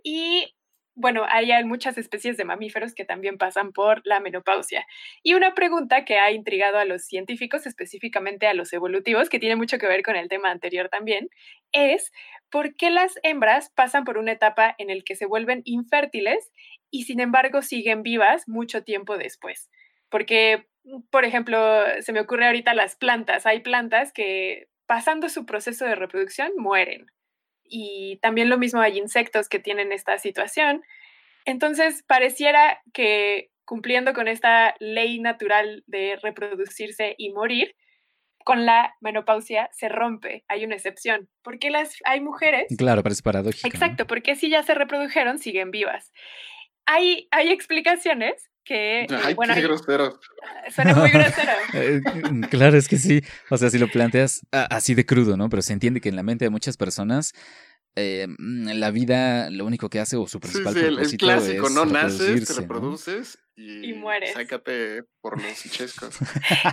y bueno, hay muchas especies de mamíferos que también pasan por la menopausia. Y una pregunta que ha intrigado a los científicos, específicamente a los evolutivos, que tiene mucho que ver con el tema anterior también, es por qué las hembras pasan por una etapa en la que se vuelven infértiles y sin embargo siguen vivas mucho tiempo después. Porque, por ejemplo, se me ocurre ahorita las plantas. Hay plantas que pasando su proceso de reproducción mueren. Y también lo mismo hay insectos que tienen esta situación. Entonces, pareciera que cumpliendo con esta ley natural de reproducirse y morir, con la menopausia se rompe, hay una excepción, porque las, hay mujeres Claro, parece paradójico. ¿no? Exacto, porque si ya se reprodujeron, siguen vivas. Hay, hay explicaciones que, [LAUGHS] Ay, bueno, qué hay- grosero. [LAUGHS] suena muy grosero. [LAUGHS] Eh, mm, claro, es que sí. O sea, si lo planteas así de crudo, ¿no? Pero se entiende que en la mente de muchas personas eh, mm, la vida lo único que hace o su Sí, principal sí, el, el propósito clásico, es no naces, te reproduces y, Y mueres. sácate por los chescos.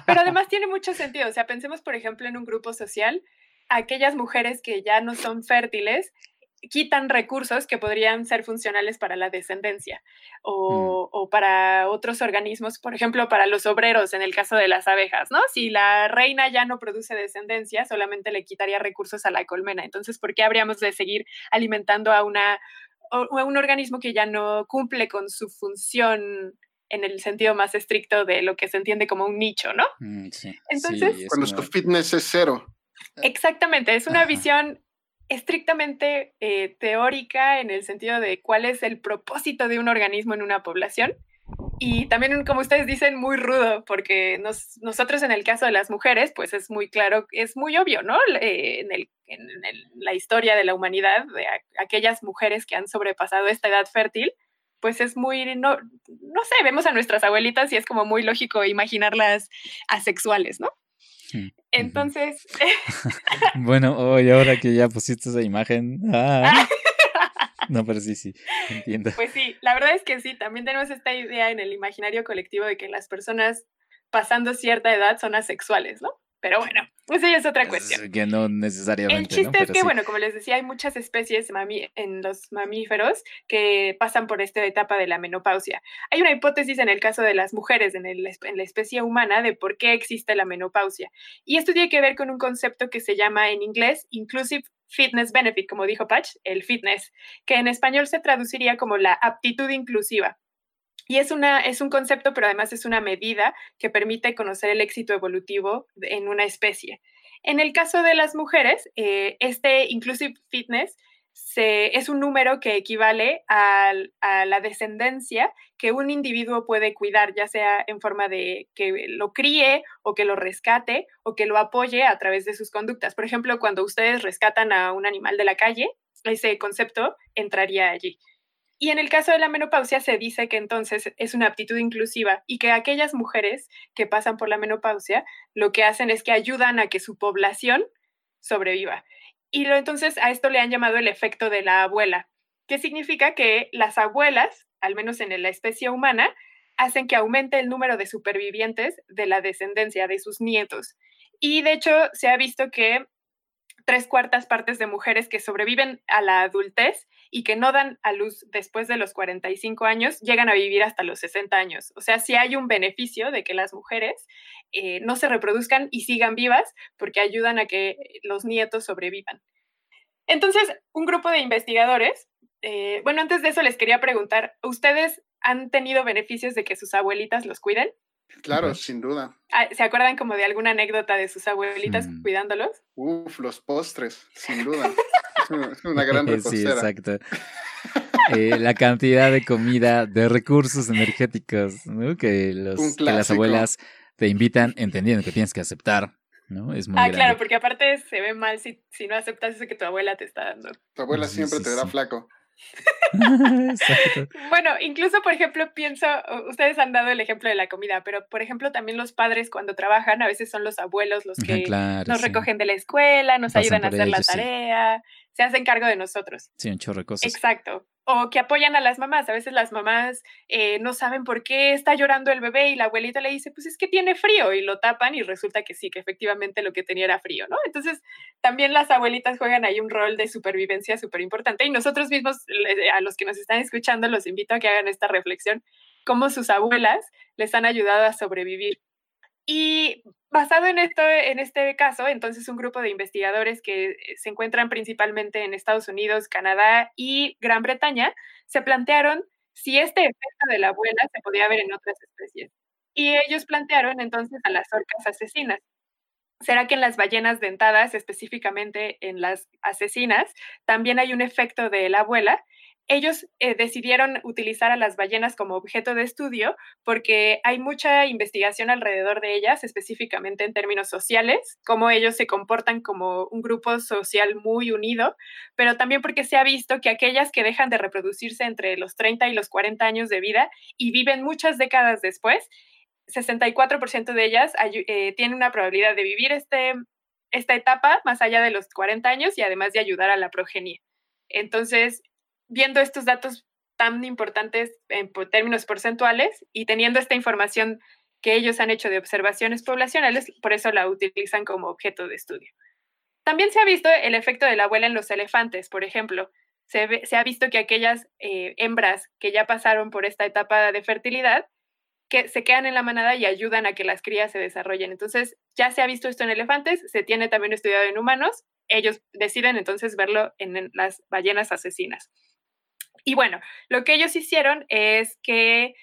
Pero además tiene mucho sentido. O sea, pensemos, por ejemplo, en un grupo social aquellas mujeres que ya no son fértiles quitan recursos que podrían ser funcionales para la descendencia o, o para otros organismos, por ejemplo, para los obreros en el caso de las abejas, ¿no? Si la reina ya no produce descendencia, solamente le quitaría recursos a la colmena. Entonces, ¿por qué habríamos de seguir alimentando a, una, o- a un organismo que ya no cumple con su función en el sentido más estricto de lo que se entiende como un nicho, ¿no? Mm, sí. Entonces- Sí, Cuando como- su fitness es cero. Exactamente, es una Ajá. visión estrictamente eh, teórica en el sentido de cuál es el propósito de un organismo en una población y también, como ustedes dicen, muy rudo, porque nos- nosotros en el caso de las mujeres, pues es muy claro, es muy obvio, ¿no? En, la historia de la humanidad, de aquellas mujeres que han sobrepasado esta edad fértil, pues es muy, no, no sé, vemos a nuestras abuelitas y es como muy lógico imaginarlas asexuales, ¿no? Entonces, [LAUGHS] Bueno, hoy ahora que ya pusiste esa imagen. ah. [LAUGHS] No, pero sí, sí, entiendo. Pues sí, la verdad es que sí, también tenemos esta idea en el imaginario colectivo de que las personas pasando cierta edad son asexuales, ¿no? Pero bueno, eso ya es otra cuestión. Es que no necesariamente. El chiste ¿no? es que, sí. bueno, como les decía, hay muchas especies mami- en los mamíferos que pasan por esta etapa de la menopausia. Hay una hipótesis en el caso de las mujeres, en, el espe- en la especie humana, de por qué existe la menopausia. Y esto tiene que ver con un concepto que se llama en inglés Inclusive Fitness Benefit, como dijo Patch, el fitness, que en español se traduciría como la aptitud inclusiva. Y es, una, es un concepto, pero además es una medida que permite conocer el éxito evolutivo en una especie. En el caso de las mujeres, eh, este inclusive fitness se- es un número que equivale al- a, la descendencia que un individuo puede cuidar, ya sea en forma de que lo críe o que lo rescate o que lo apoye a través de sus conductas. Por ejemplo, cuando ustedes rescatan a un animal de la calle, ese concepto entraría allí. Y en el caso de la menopausia se dice que entonces es una aptitud inclusiva y que aquellas mujeres que pasan por la menopausia lo que hacen es que ayudan a que su población sobreviva. Y entonces a esto le han llamado el efecto de la abuela, que significa que las abuelas, al menos en la especie humana, hacen que aumente el número de supervivientes de la descendencia de sus nietos. Y de hecho se ha visto que tres cuartas partes de mujeres que sobreviven a la adultez y que no dan a luz después de los 45 años llegan a vivir hasta los 60 años. O sea, sí hay un beneficio de que las mujeres eh, no se reproduzcan y sigan vivas porque ayudan a que los nietos sobrevivan. Entonces, un grupo de investigadores, eh, bueno, antes de eso les quería preguntar, ¿ustedes han tenido beneficios de que sus abuelitas los cuiden? Claro, sin duda. Ah, ¿Se acuerdan como de alguna anécdota de sus abuelitas Hmm. cuidándolos? Uf, los postres, sin duda. [LAUGHS] Es [LAUGHS] una, gran [LAUGHS] Sí, repostera. exacto. Eh, la cantidad de comida, de recursos energéticos, ¿no? Que, los, que las abuelas te invitan, entendiendo que tienes que aceptar, ¿no? Es muy Ah, grande. claro, porque aparte se ve mal si, si no aceptas eso que tu abuela te está dando. Tu abuela Sí, siempre sí, te verá sí. flaco. [LAUGHS] Bueno, incluso, por ejemplo, pienso, ustedes han dado el ejemplo de la comida, pero por ejemplo, también los padres cuando trabajan, a veces son los abuelos los que claro, nos sí. recogen de la escuela, nos Pasan ayudan a hacer la sí. tarea, se hacen cargo de nosotros. Sí, un chorro de cosas. Exacto. O que apoyan a las mamás. A veces las mamás eh, no saben por qué está llorando el bebé y la abuelita le dice, pues es que tiene frío y lo tapan y resulta que sí, que efectivamente lo que tenía era frío, ¿no? Entonces, también las abuelitas juegan ahí un rol de supervivencia súper importante y nosotros mismos, a los que nos están escuchando, los invito a que hagan esta reflexión, cómo sus abuelas les han ayudado a sobrevivir. Y basado en esto, en este caso, entonces un grupo de investigadores que eh, se encuentran principalmente en Estados Unidos, Canadá y Gran Bretaña, se plantearon si este efecto de la abuela se podía ver en otras especies. Y ellos plantearon entonces a las orcas asesinas. ¿Será que en las ballenas dentadas, específicamente en las asesinas, también hay un efecto de la abuela? Ellos eh, decidieron utilizar a las ballenas como objeto de estudio porque hay mucha investigación alrededor de ellas, específicamente en términos sociales, cómo ellos se comportan como un grupo social muy unido, pero también porque se ha visto que aquellas que dejan de reproducirse entre los 30 y los 40 años de vida y viven muchas décadas después, 64% de ellas eh, tienen una probabilidad de vivir este, esta etapa más allá de los 40 años y además de ayudar a la progenie. Entonces, viendo estos datos tan importantes en términos porcentuales y teniendo esta información que ellos han hecho de observaciones poblacionales, por eso la utilizan como objeto de estudio. También se ha visto el efecto de la abuela en los elefantes, por ejemplo. Se, ha visto que aquellas eh, hembras que ya pasaron por esta etapa de fertilidad, que se quedan en la manada y ayudan a que las crías se desarrollen. Entonces, ya se ha visto esto en elefantes, se tiene también estudiado en humanos, ellos deciden entonces verlo en las ballenas asesinas. Y bueno, lo que ellos hicieron es que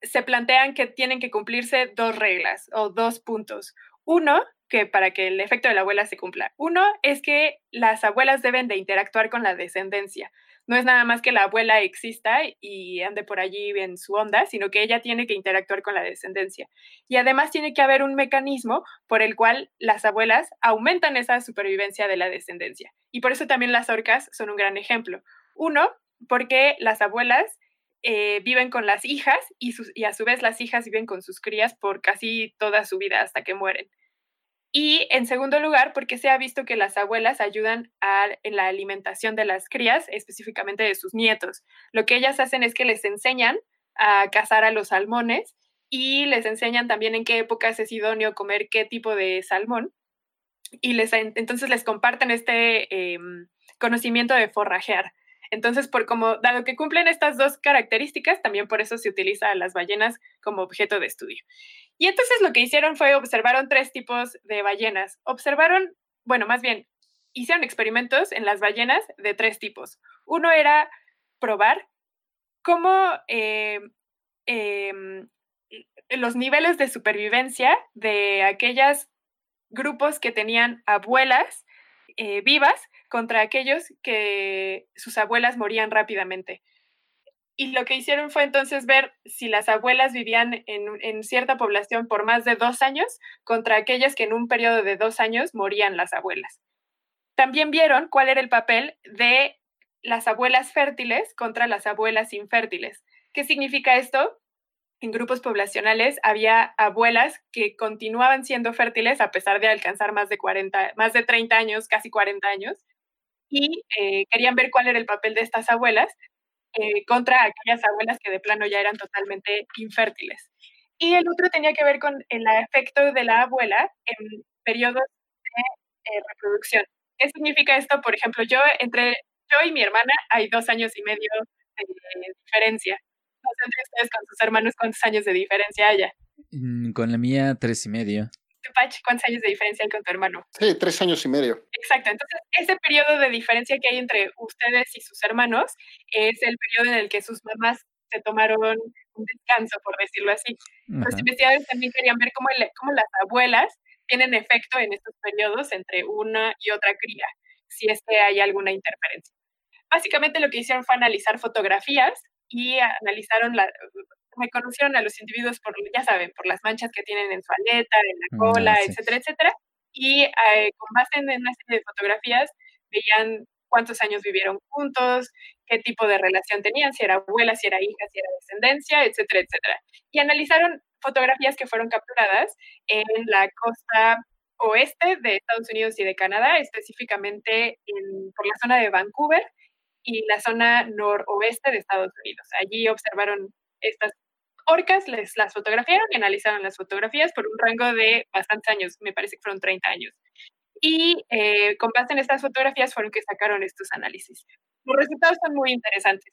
se plantean que tienen que cumplirse dos reglas o dos puntos. Uno, que para que el efecto de la abuela se cumpla. Uno es que las abuelas deben de interactuar con la descendencia. No es nada más que la abuela exista y ande por allí en su onda, sino que ella tiene que interactuar con la descendencia. Y además tiene que haber un mecanismo por el cual las abuelas aumentan esa supervivencia de la descendencia. Y por eso también las orcas son un gran ejemplo. Uno, porque las abuelas eh, viven con las hijas y, sus- y a su vez las hijas viven con sus crías por casi toda su vida hasta que mueren. Y en segundo lugar, porque se ha visto que las abuelas ayudan en la alimentación de las crías, específicamente de sus nietos. Lo que ellas hacen es que les enseñan a cazar a los salmones y les enseñan también en qué épocas es idóneo comer qué tipo de salmón. Y les, en- entonces les comparten este em, conocimiento de forrajear. Entonces, por como, dado que cumplen estas dos características, también por eso se utiliza a las ballenas como objeto de estudio. Y entonces lo que hicieron fue observaron tres tipos de ballenas. Observaron, bueno, más bien, hicieron experimentos en las ballenas de tres tipos. Uno era probar cómo eh, em, los niveles de supervivencia de aquellos grupos que tenían abuelas eh, vivas contra aquellos que sus abuelas morían rápidamente. Y lo que hicieron fue entonces ver si las abuelas vivían en, en cierta población por más de dos años contra aquellas que en un periodo de dos años morían las abuelas. También vieron cuál era el papel de las abuelas fértiles contra las abuelas infértiles. ¿Qué significa esto? En grupos poblacionales había abuelas que continuaban siendo fértiles a pesar de alcanzar más de 40, más de 30 años, casi 40 años, y eh, querían ver cuál era el papel de estas abuelas eh, contra aquellas abuelas que de plano ya eran totalmente infértiles. Y el otro tenía que ver con el efecto de la abuela en periodos de eh, reproducción. ¿Qué significa esto? Por ejemplo, yo entre yo y mi hermana hay dos años y medio de diferencia. No sé entre ustedes con sus hermanos cuántos años de diferencia haya. Mm, Con la mía, tres y medio. ¿Tú, Pach, cuántos años de diferencia hay con tu hermano? Sí, tres años y medio. Exacto, entonces ese periodo de diferencia que hay entre ustedes y sus hermanos es el periodo en el que sus mamás se tomaron un descanso, por decirlo así. Los investigadores también querían ver cómo, el- cómo las abuelas tienen efecto en estos periodos entre una y otra cría, si es que hay alguna interferencia. Básicamente lo que hicieron fue analizar fotografías y analizaron la, reconocieron a los individuos por, ya saben, por las manchas que tienen en su aleta, en la Mm, cola, ah, sí. etcétera, etcétera. Y eh, con base en una serie de fotografías veían cuántos años vivieron juntos, qué tipo de relación tenían, si era abuela, si era hija, si era descendencia, etcétera, etcétera. Y analizaron fotografías que fueron capturadas en la costa oeste de Estados Unidos y de Canadá, específicamente en- por la zona de Vancouver y la zona noroeste de Estados Unidos. Allí observaron estas orcas, les las fotografiaron y analizaron las fotografías por un rango de bastantes años, me parece que fueron 30 años. Y eh, con base en estas fotografías fueron que sacaron estos análisis. Los resultados son muy interesantes.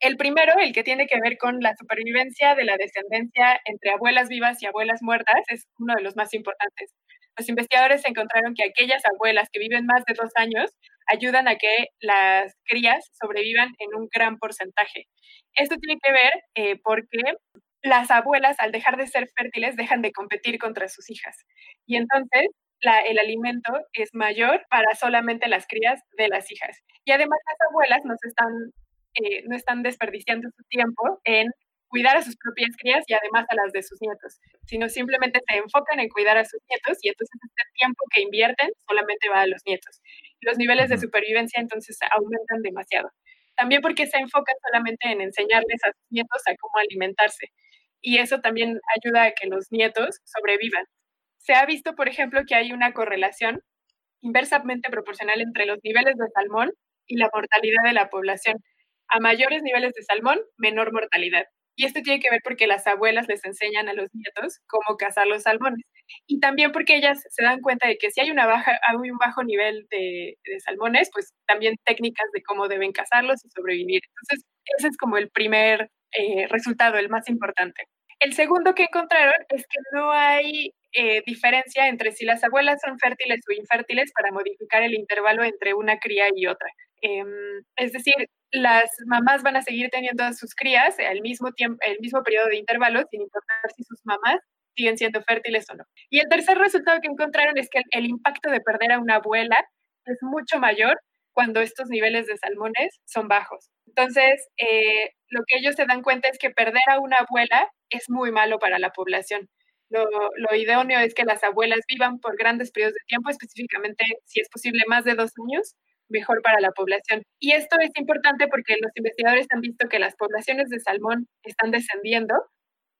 El primero, el que tiene que ver con la supervivencia de la descendencia entre abuelas vivas y abuelas muertas, es uno de los más importantes. Los investigadores encontraron que aquellas abuelas que viven más de dos años ayudan a que las crías sobrevivan en un gran porcentaje. Esto tiene que ver eh, porque las abuelas, al dejar de ser fértiles, dejan de competir contra sus hijas. Y entonces el alimento es mayor para solamente las crías de las hijas. Y además las abuelas no, se están, eh, no están desperdiciando su tiempo en cuidar a sus propias crías y además a las de sus nietos, sino simplemente se enfocan en cuidar a sus nietos y entonces este tiempo que invierten solamente va a los nietos. Los niveles de supervivencia entonces aumentan demasiado. También porque se enfocan solamente en enseñarles a sus nietos a cómo alimentarse. Y eso también ayuda a que los nietos sobrevivan. Se ha visto, por ejemplo, que hay una correlación inversamente proporcional entre los niveles de salmón y la mortalidad de la población. A mayores niveles de salmón, menor mortalidad. Y esto tiene que ver porque las abuelas les enseñan a los nietos cómo cazar los salmones. y también porque ellas se dan cuenta de que si hay, una baja, hay un bajo nivel de, salmones, pues también técnicas de cómo deben cazarlos y sobrevivir. Entonces, ese es como el primer eh, resultado, el más importante. El segundo que encontraron es que no hay eh, diferencia entre si las abuelas son fértiles o infértiles para modificar el intervalo entre una cría y otra. Em, es decir, las mamás van a seguir teniendo a sus crías al mismo tiempo, el mismo periodo de intervalo, sin importar si sus mamás siguen siendo fértiles o no. Y el tercer resultado que encontraron es que el, impacto de perder a una abuela es mucho mayor cuando estos niveles de salmones son bajos. Entonces, eh, lo que ellos se dan cuenta es que perder a una abuela es muy malo para la población. Lo, lo idóneo es que las abuelas vivan por grandes periodos de tiempo, específicamente, si es posible, más de dos años, mejor para la población. Y esto es importante porque los investigadores han visto que las poblaciones de salmón están descendiendo.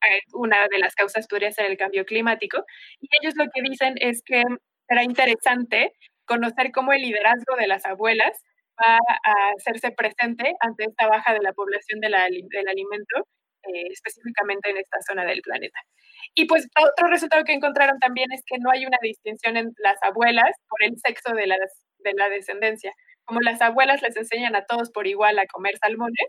Eh, Una de las causas podría ser el cambio climático. Y ellos lo que dicen es que será interesante conocer cómo el liderazgo de las abuelas va a hacerse presente ante esta baja de la población de la del alimento, eh, específicamente en esta zona del planeta. Y pues otro resultado que encontraron también es que no hay una distinción en las abuelas por el sexo de, las, de la descendencia. Como las abuelas les enseñan a todos por igual a comer salmones,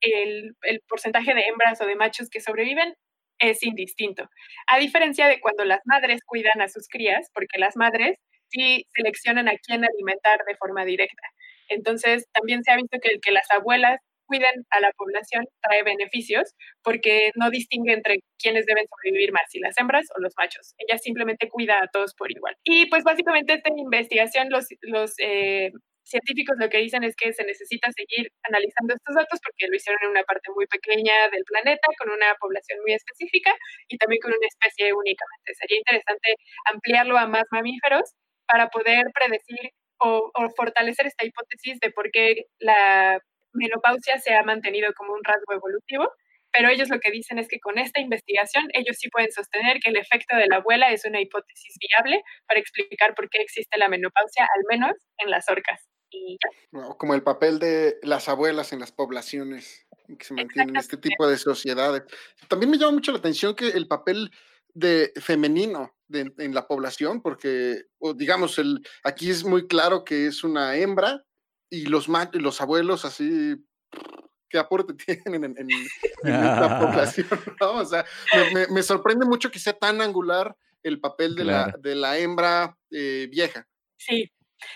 el, el porcentaje de hembras o de machos que sobreviven es indistinto. A diferencia de cuando las madres cuidan a sus crías, porque las madres sí seleccionan a quién alimentar de forma directa. Entonces, también se ha visto que el que las abuelas cuiden a la población trae beneficios porque no distingue entre quiénes deben sobrevivir más, si las hembras o los machos. Ella simplemente cuida a todos por igual. Y pues básicamente esta investigación, los, los eh, científicos lo que dicen es que se necesita seguir analizando estos datos porque lo hicieron en una parte muy pequeña del planeta, con una población muy específica y también con una especie únicamente. Sería interesante ampliarlo a más mamíferos para poder predecir o, o fortalecer esta hipótesis de por qué la menopausia se ha mantenido como un rasgo evolutivo, pero ellos lo que dicen es que con esta investigación ellos sí pueden sostener que el efecto de la abuela es una hipótesis viable para explicar por qué existe la menopausia, al menos en las orcas. Y ya. Como el papel de las abuelas en las poblaciones en que se mantienen este tipo de sociedades. También me llama mucho la atención que el papel de femenino de- en la población, porque digamos, el, aquí es muy claro que es una hembra y los, los abuelos así, ¿qué aporte [LAUGHS] tienen en, en- en la [LAUGHS] población? ¿no? O sea, me, me- me sorprende mucho que sea tan angular el papel de, la, de la hembra eh, vieja. Sí,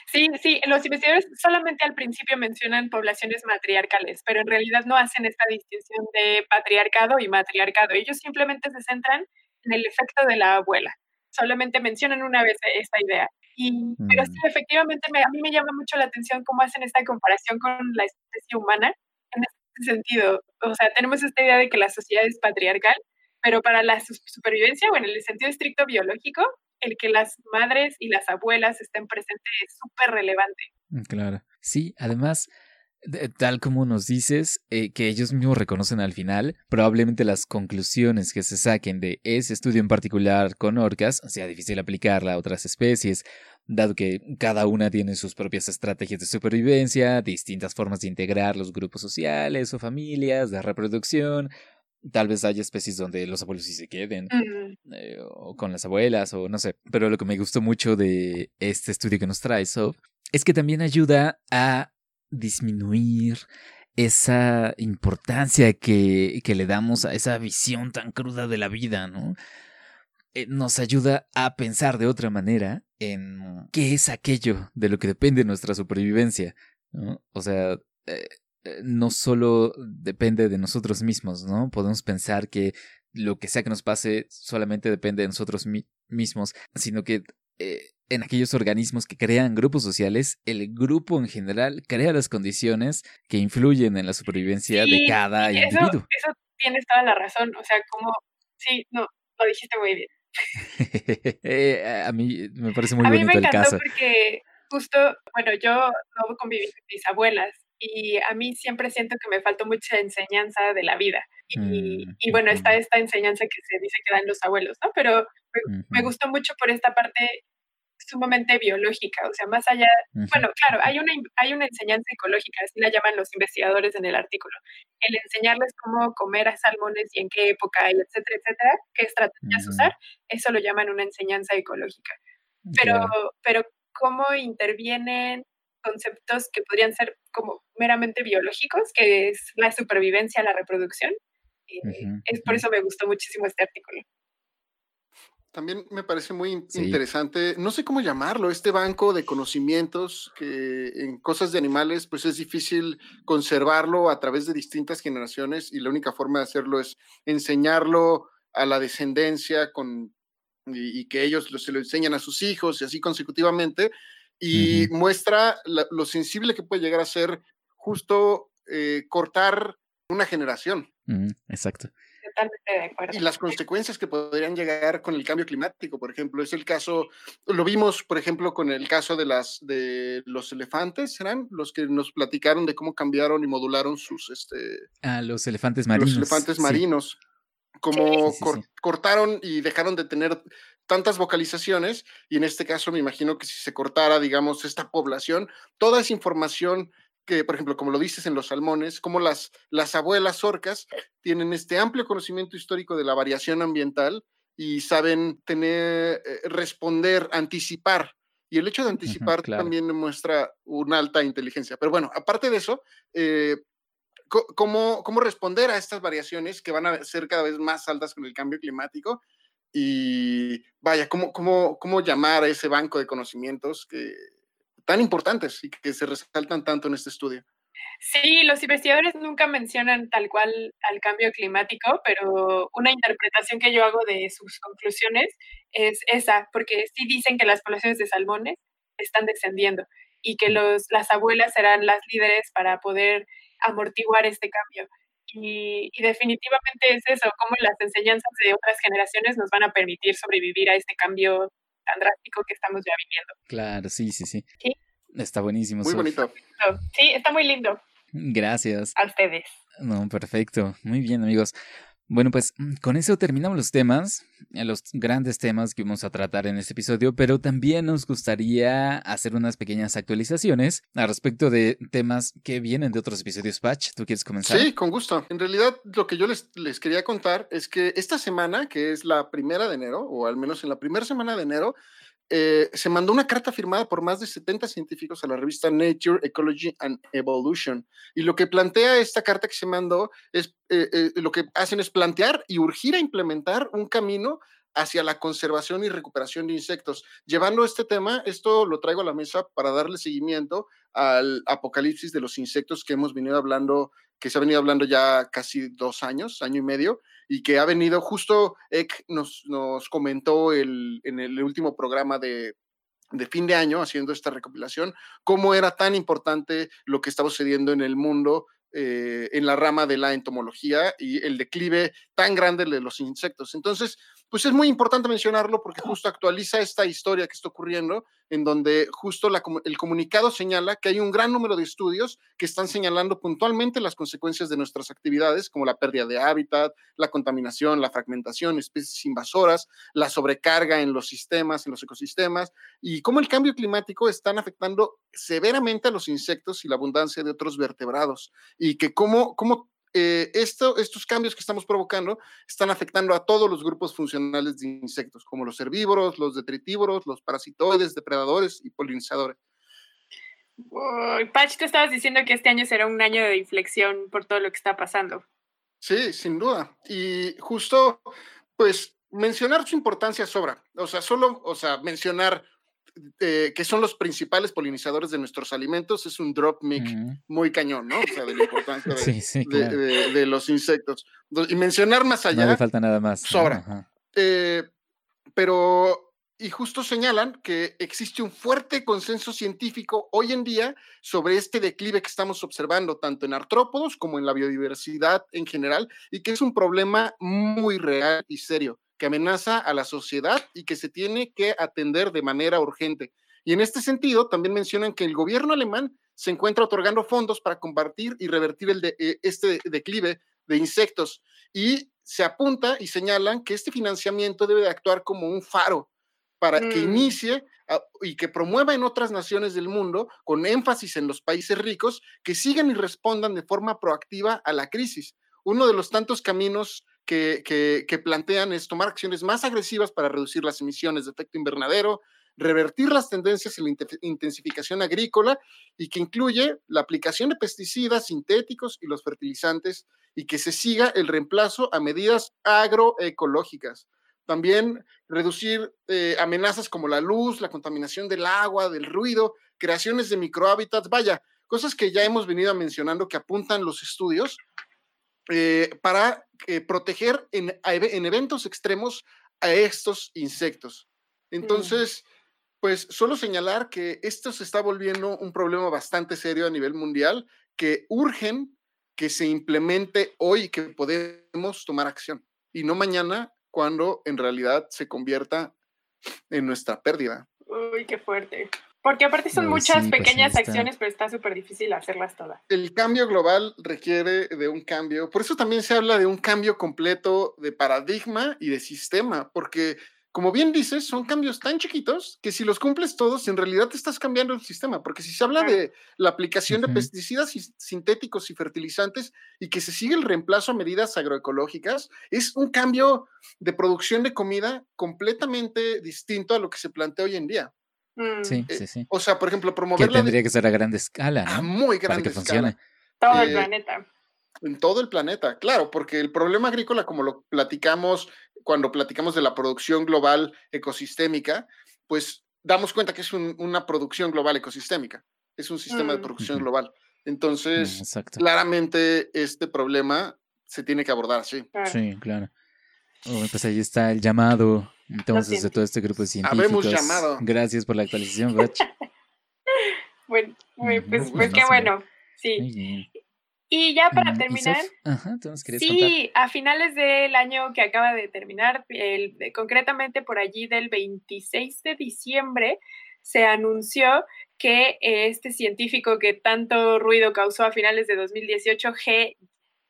sí, sí. Los investigadores solamente al principio mencionan poblaciones matriarcales, pero en realidad no hacen esta distinción de patriarcado y matriarcado. Ellos simplemente se centran en el efecto de la abuela. Solamente mencionan una vez esta idea. Y, Pero sí, Mm. efectivamente, me- a mí me llama mucho la atención cómo hacen esta comparación con la especie humana en este sentido. O sea, tenemos esta idea de que la sociedad es patriarcal, pero para la su- supervivencia, o en el sentido estricto biológico, el que las madres y las abuelas estén presentes es súper relevante. Mm, Claro. Sí, además, de- tal como nos dices, eh, que ellos mismos reconocen al final, probablemente las conclusiones que se saquen de ese estudio en particular con orcas sea difícil aplicarla a otras especies, dado que cada una tiene sus propias estrategias de supervivencia, distintas formas de integrar los grupos sociales o familias, de reproducción. Tal vez haya especies donde los abuelos sí se queden, Mm, eh, o con las abuelas, o no sé. Pero lo que me gustó mucho de este estudio que nos trae Sof es que también ayuda a disminuir esa importancia que, que le damos a esa visión tan cruda de la vida, ¿no? Eh, nos ayuda a pensar de otra manera en qué es aquello de lo que depende nuestra supervivencia, ¿no? O sea, eh, eh, no solo depende de nosotros mismos, ¿no? Podemos pensar que lo que sea que nos pase solamente depende de nosotros mi- mismos, sino que en aquellos organismos que crean grupos sociales, el grupo en general crea las condiciones que influyen en la supervivencia de Sí, cada sí, eso, individuo. eso tienes toda la razón. O sea, como, sí, no, lo dijiste muy bien. [LAUGHS] A mí me parece muy a mí me bonito el encantó caso. porque justo, bueno, yo no conviví con mis abuelas y a mí siempre siento que me faltó mucha enseñanza de la vida. Y, Mm, y bueno, está esta enseñanza que se dice que dan los abuelos, ¿no? Pero me, me gustó mucho por esta parte sumamente biológica, o sea, más allá, bueno, claro, hay una, hay una enseñanza ecológica, así la llaman los investigadores en el artículo, el enseñarles cómo comer a salmones y en qué época, y etcétera, etcétera, qué estrategias usar, eso lo llaman una enseñanza ecológica. Pero, Claro. pero cómo intervienen conceptos que podrían ser como meramente biológicos, que es la supervivencia, la reproducción. Ujú, es por eso me gustó muchísimo este artículo. También me parece muy Sí. interesante, no sé cómo llamarlo, este banco de conocimientos que en cosas de animales pues es difícil conservarlo a través de distintas generaciones y la única forma de hacerlo es enseñarlo a la descendencia con, y, y que ellos lo- se lo enseñan a sus hijos y así consecutivamente y Ujú. muestra la- lo sensible que puede llegar a ser justo eh, cortar una generación Ujú, Exacto. Totalmente de acuerdo. y las consecuencias que podrían llegar con el cambio climático, por ejemplo, es el caso, lo vimos, por ejemplo, con el caso de las de los elefantes, eran los que nos platicaron de cómo cambiaron y modularon sus este Ah, los elefantes marinos. los elefantes sí. marinos, como Sí, sí, cor- sí. cortaron y dejaron de tener tantas vocalizaciones y en este caso me imagino que si se cortara, digamos, esta población, toda esa información que, por ejemplo, como lo dices en los salmones, como las, las abuelas orcas tienen este amplio conocimiento histórico de la variación ambiental y saben tener, eh, responder, anticipar. Y el hecho de anticipar claro. también muestra una alta inteligencia. Pero bueno, aparte de eso, eh, cómo, cómo responder a estas variaciones que van a ser cada vez más altas con el cambio climático y vaya, cómo, cómo, cómo llamar a ese banco de conocimientos que, tan importantes y que se resaltan tanto en este estudio. Sí, los investigadores nunca mencionan tal cual al cambio climático, pero una interpretación que yo hago de sus conclusiones es esa, porque sí dicen que las poblaciones de salmones están descendiendo y que los, las abuelas serán las líderes para poder amortiguar este cambio. Y, y definitivamente es eso, cómo las enseñanzas de otras generaciones nos van a permitir sobrevivir a este cambio tan drástico que estamos ya viviendo. Claro, sí, sí, sí. Sí. Está buenísimo. Muy Sof. bonito. Sí, está muy lindo. Gracias. A ustedes. No, perfecto. Muy bien, amigos. Bueno, pues mm, con eso terminamos los temas, eh, los grandes temas que vamos a tratar en este episodio, pero también nos gustaría hacer unas pequeñas actualizaciones al respecto de temas que vienen de otros episodios. Patch, ¿tú quieres comenzar? Sí, con gusto. En realidad, lo que yo les, les quería contar es que esta semana, que es la primera de enero, o al menos en la primera semana de enero, eh, se mandó una carta firmada por más de 70 científicos a la revista Nature, Ecology and Evolution. Y lo que plantea esta carta que se mandó es, eh, eh, lo que hacen es plantear y urgir a implementar un camino hacia la conservación y recuperación de insectos. Llevando este tema, esto lo traigo a la mesa para darle seguimiento al apocalipsis de los insectos que hemos venido hablando, que se ha venido hablando ya casi dos años, año y medio, y que ha venido, justo Ek nos, nos comentó el, en el último programa de, de fin de año, haciendo esta recopilación, cómo era tan importante lo que estaba sucediendo en el mundo eh, en la rama de la entomología y el declive tan grande de los insectos. Entonces, pues es muy importante mencionarlo porque justo actualiza esta historia que está ocurriendo, en donde justo el comunicado señala que hay un gran número de estudios que están señalando puntualmente las consecuencias de nuestras actividades, como la pérdida de hábitat, la contaminación, la fragmentación, especies invasoras, la sobrecarga en los sistemas, en los ecosistemas, y cómo el cambio climático están afectando severamente a los insectos y la abundancia de otros vertebrados, y que cómo, cómo eh, esto, estos cambios que estamos provocando están afectando a todos los grupos funcionales de insectos, como los herbívoros, los detritívoros, los parasitoides, depredadores y polinizadores. Uy, Patch, tú estabas diciendo que este año será un año de inflexión por todo lo que está pasando. Sí, sin duda. Y justo, pues, mencionar su importancia sobra. O sea, solo, o sea, mencionar eh, que son los principales polinizadores de nuestros alimentos es un drop mic Uh -huh. muy cañón, ¿no? O sea, de la importancia [LAUGHS] de, sí, sí, de, claro. de, de, los insectos. Y mencionar más allá. No le falta nada más. Sobra. Eh, pero, y justo señalan que existe un fuerte consenso científico hoy en día sobre este declive que estamos observando, tanto en artrópodos como en la biodiversidad en general, y que es un problema muy real y serio que amenaza a la sociedad y que se tiene que atender de manera urgente. Y en este sentido, también mencionan que el gobierno alemán se encuentra otorgando fondos para combatir y revertir el de, eh, este declive de insectos. Y se apunta y señalan que este financiamiento debe de actuar como un faro para mm. que inicie a- y que promueva en otras naciones del mundo, con énfasis en los países ricos, que sigan y respondan de forma proactiva a la crisis. Uno de los tantos caminos que, plantean es tomar acciones más agresivas para reducir las emisiones de efecto invernadero, revertir las tendencias en la inte- intensificación agrícola y que incluye la aplicación de pesticidas sintéticos y los fertilizantes y que se siga el reemplazo a medidas agroecológicas. También reducir eh, amenazas como la luz, la contaminación del agua, del ruido, creaciones de microhábitats, vaya, cosas que ya hemos venido mencionando que apuntan los estudios eh, para eh, proteger en, eventos extremos a estos insectos. Entonces, pues solo señalar que esto se está volviendo un problema bastante serio a nivel mundial, que urgen que se implemente hoy, que podemos tomar acción y no mañana cuando en realidad se convierta en nuestra pérdida. Uy, qué fuerte. Porque aparte son muchas sí, pues, pequeñas sí está. acciones, pero está súper difícil hacerlas todas. El cambio global requiere de un cambio, por eso también se habla de un cambio completo de paradigma y de sistema, porque como bien dices, son cambios tan chiquitos que si los cumples todos, en realidad te estás cambiando el sistema, porque si se habla Claro. de la aplicación de Ujú. pesticidas y sintéticos y fertilizantes y que se sigue el reemplazo a medidas agroecológicas, es un cambio de producción de comida completamente distinto a lo que se plantea hoy en día. Mm, Sí, Eh, sí, sí. O sea, por ejemplo, Que promover la tendría que ser a gran escala, a ¿no? muy Para grande que escala. funcione. Todo el eh, planeta. En todo el planeta, claro, porque el problema agrícola, como lo platicamos cuando platicamos de la producción global ecosistémica, pues damos cuenta que es un- una producción global ecosistémica, es un sistema de Mm. producción global. Mm, Entonces, claramente este problema se tiene que abordar así. claro. Sí, claro. Oh, pues ahí está el llamado. Entonces, de todo este grupo de Habemos científicos. llamado. Gracias por la actualización, Bach. [LAUGHS] Bueno, pues, pues buenísimo. qué bueno. Sí. Y ya para Mm, ¿y terminar? Ajá, ¿tú nos querías contar? Sí, a finales del año que acaba de terminar, el- concretamente por allí del 26 de diciembre, se anunció que este científico que tanto ruido causó a finales de 2018, G.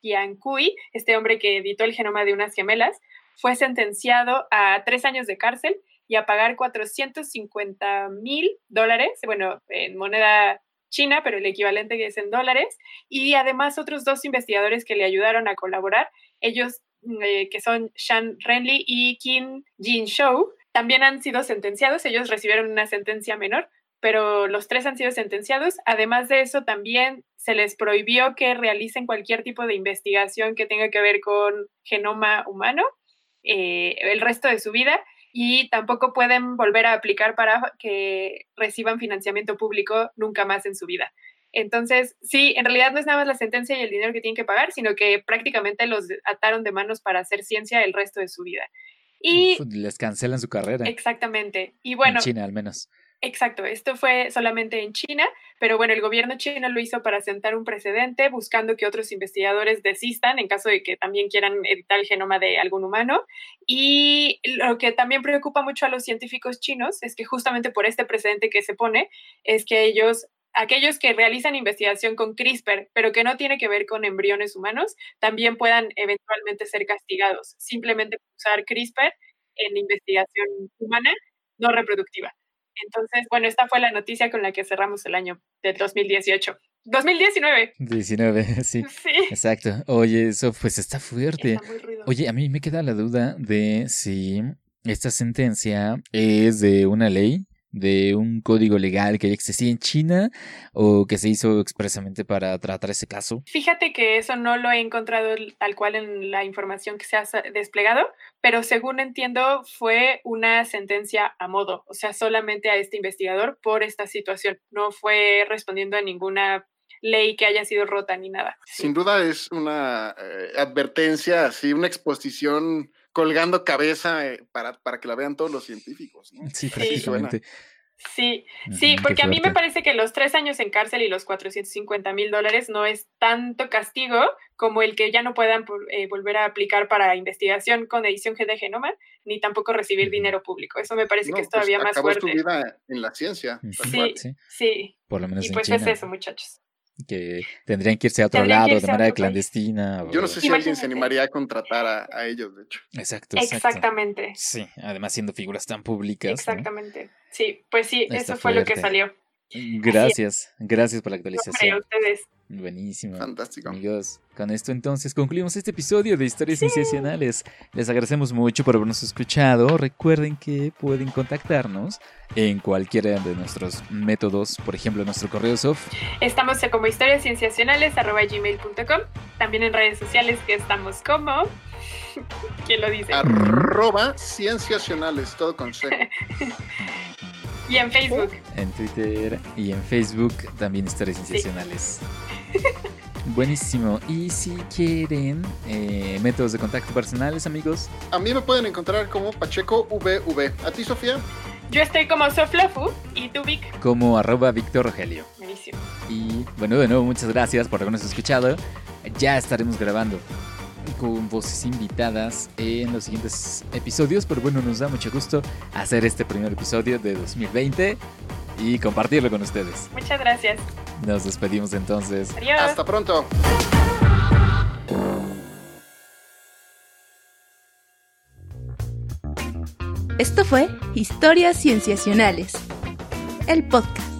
Yankui, este hombre que editó el genoma de unas gemelas, fue sentenciado a tres años de cárcel y a pagar 450 mil dólares, bueno, en moneda china, pero el equivalente que es en dólares, y además otros dos investigadores que le ayudaron a colaborar, ellos eh, que son Shan Renli y Kim Jin Shou, también han sido sentenciados, ellos recibieron una sentencia menor, pero los tres han sido sentenciados. Además de eso, también se les prohibió que realicen cualquier tipo de investigación que tenga que ver con genoma humano eh, el resto de su vida y tampoco pueden volver a aplicar para que reciban financiamiento público nunca más en su vida. Entonces, sí, en realidad no es nada más la sentencia y el dinero que tienen que pagar, sino que prácticamente los ataron de manos para hacer ciencia el resto de su vida. Y Uf, les cancelan su carrera. exactamente. Y bueno, en China, al menos. Exacto, esto fue solamente en China, pero bueno, el gobierno chino lo hizo para sentar un precedente, buscando que otros investigadores desistan en caso de que también quieran editar el genoma de algún humano. Y lo que también preocupa mucho a los científicos chinos es que justamente por este precedente que se pone, es que ellos, aquellos que realizan investigación con CRISPR, pero que no tiene que ver con embriones humanos, también puedan eventualmente ser castigados, simplemente por usar CRISPR en investigación humana no reproductiva. Entonces, bueno, esta fue la noticia con la que cerramos el año del 2018. 2019. 19, sí. Sí. Exacto. Oye, eso pues está fuerte. Está muy ruido. Oye, a mí me queda la duda de si esta sentencia es de una ley, de un código legal que ya existía en China o que se hizo expresamente para tratar ese caso. Fíjate que eso no lo he encontrado tal cual en la información que se ha desplegado, pero según entiendo fue una sentencia a modo, o sea, solamente a este investigador por esta situación. No fue respondiendo a ninguna ley que haya sido rota ni nada. Sin duda es una eh, advertencia, así, una exposición colgando cabeza eh, para, para que la vean todos los científicos. ¿no? Sí, [LAUGHS] prácticamente. Sí, sí, porque a mí me parece que los tres años en cárcel y los 450 mil dólares no es tanto castigo como el que ya no puedan eh, volver a aplicar para investigación con edición de genoma, ni tampoco recibir dinero público. Eso me parece No, que es pues, todavía más fuerte. vida en la ciencia. Sí. sí. Por lo menos Y en pues China. es eso, muchachos. Que tendrían que irse a otro Tendrían lado de a manera clandestina. Yo no o- sé si alguien se animaría a contratar a, a ellos, de hecho. Exacto, exacto. Exactamente. Sí, además siendo figuras tan públicas. ¿no? Exactamente. Sí, pues sí, Está eso fue lo que salió. Gracias, gracias por la actualización. ustedes. Buenísimo. Fantástico. Amigos, con esto entonces concluimos este episodio de Historias Sensacionales. Les agradecemos mucho por habernos escuchado. Recuerden que pueden contactarnos en cualquiera de nuestros métodos, por ejemplo, nuestro correo soft. Estamos como historiascienciacionales.gmail.com También en redes sociales que estamos como... [LAUGHS] ¿Quién lo dice? Arroba cienciacionales, todo con C. [LAUGHS] Y en Facebook. en Twitter y en Facebook también historias sensacionales. [LAUGHS] Buenísimo. Y si quieren eh, métodos de contacto personales, amigos, A mí me pueden encontrar como Pacheco VV. ¿A ti, Sofía? Yo estoy como Soflofu y tú, Vic. como arroba Víctor Rogelio. Buenísimo. Y bueno, de nuevo, muchas gracias por habernos escuchado. Ya estaremos grabando con voces invitadas en los siguientes episodios, pero bueno, nos da mucho gusto hacer este primer episodio de 2020 y compartirlo con ustedes. Muchas gracias. Nos despedimos entonces. Adiós. Hasta pronto. Esto fue Historias Cienciacionales, el podcast.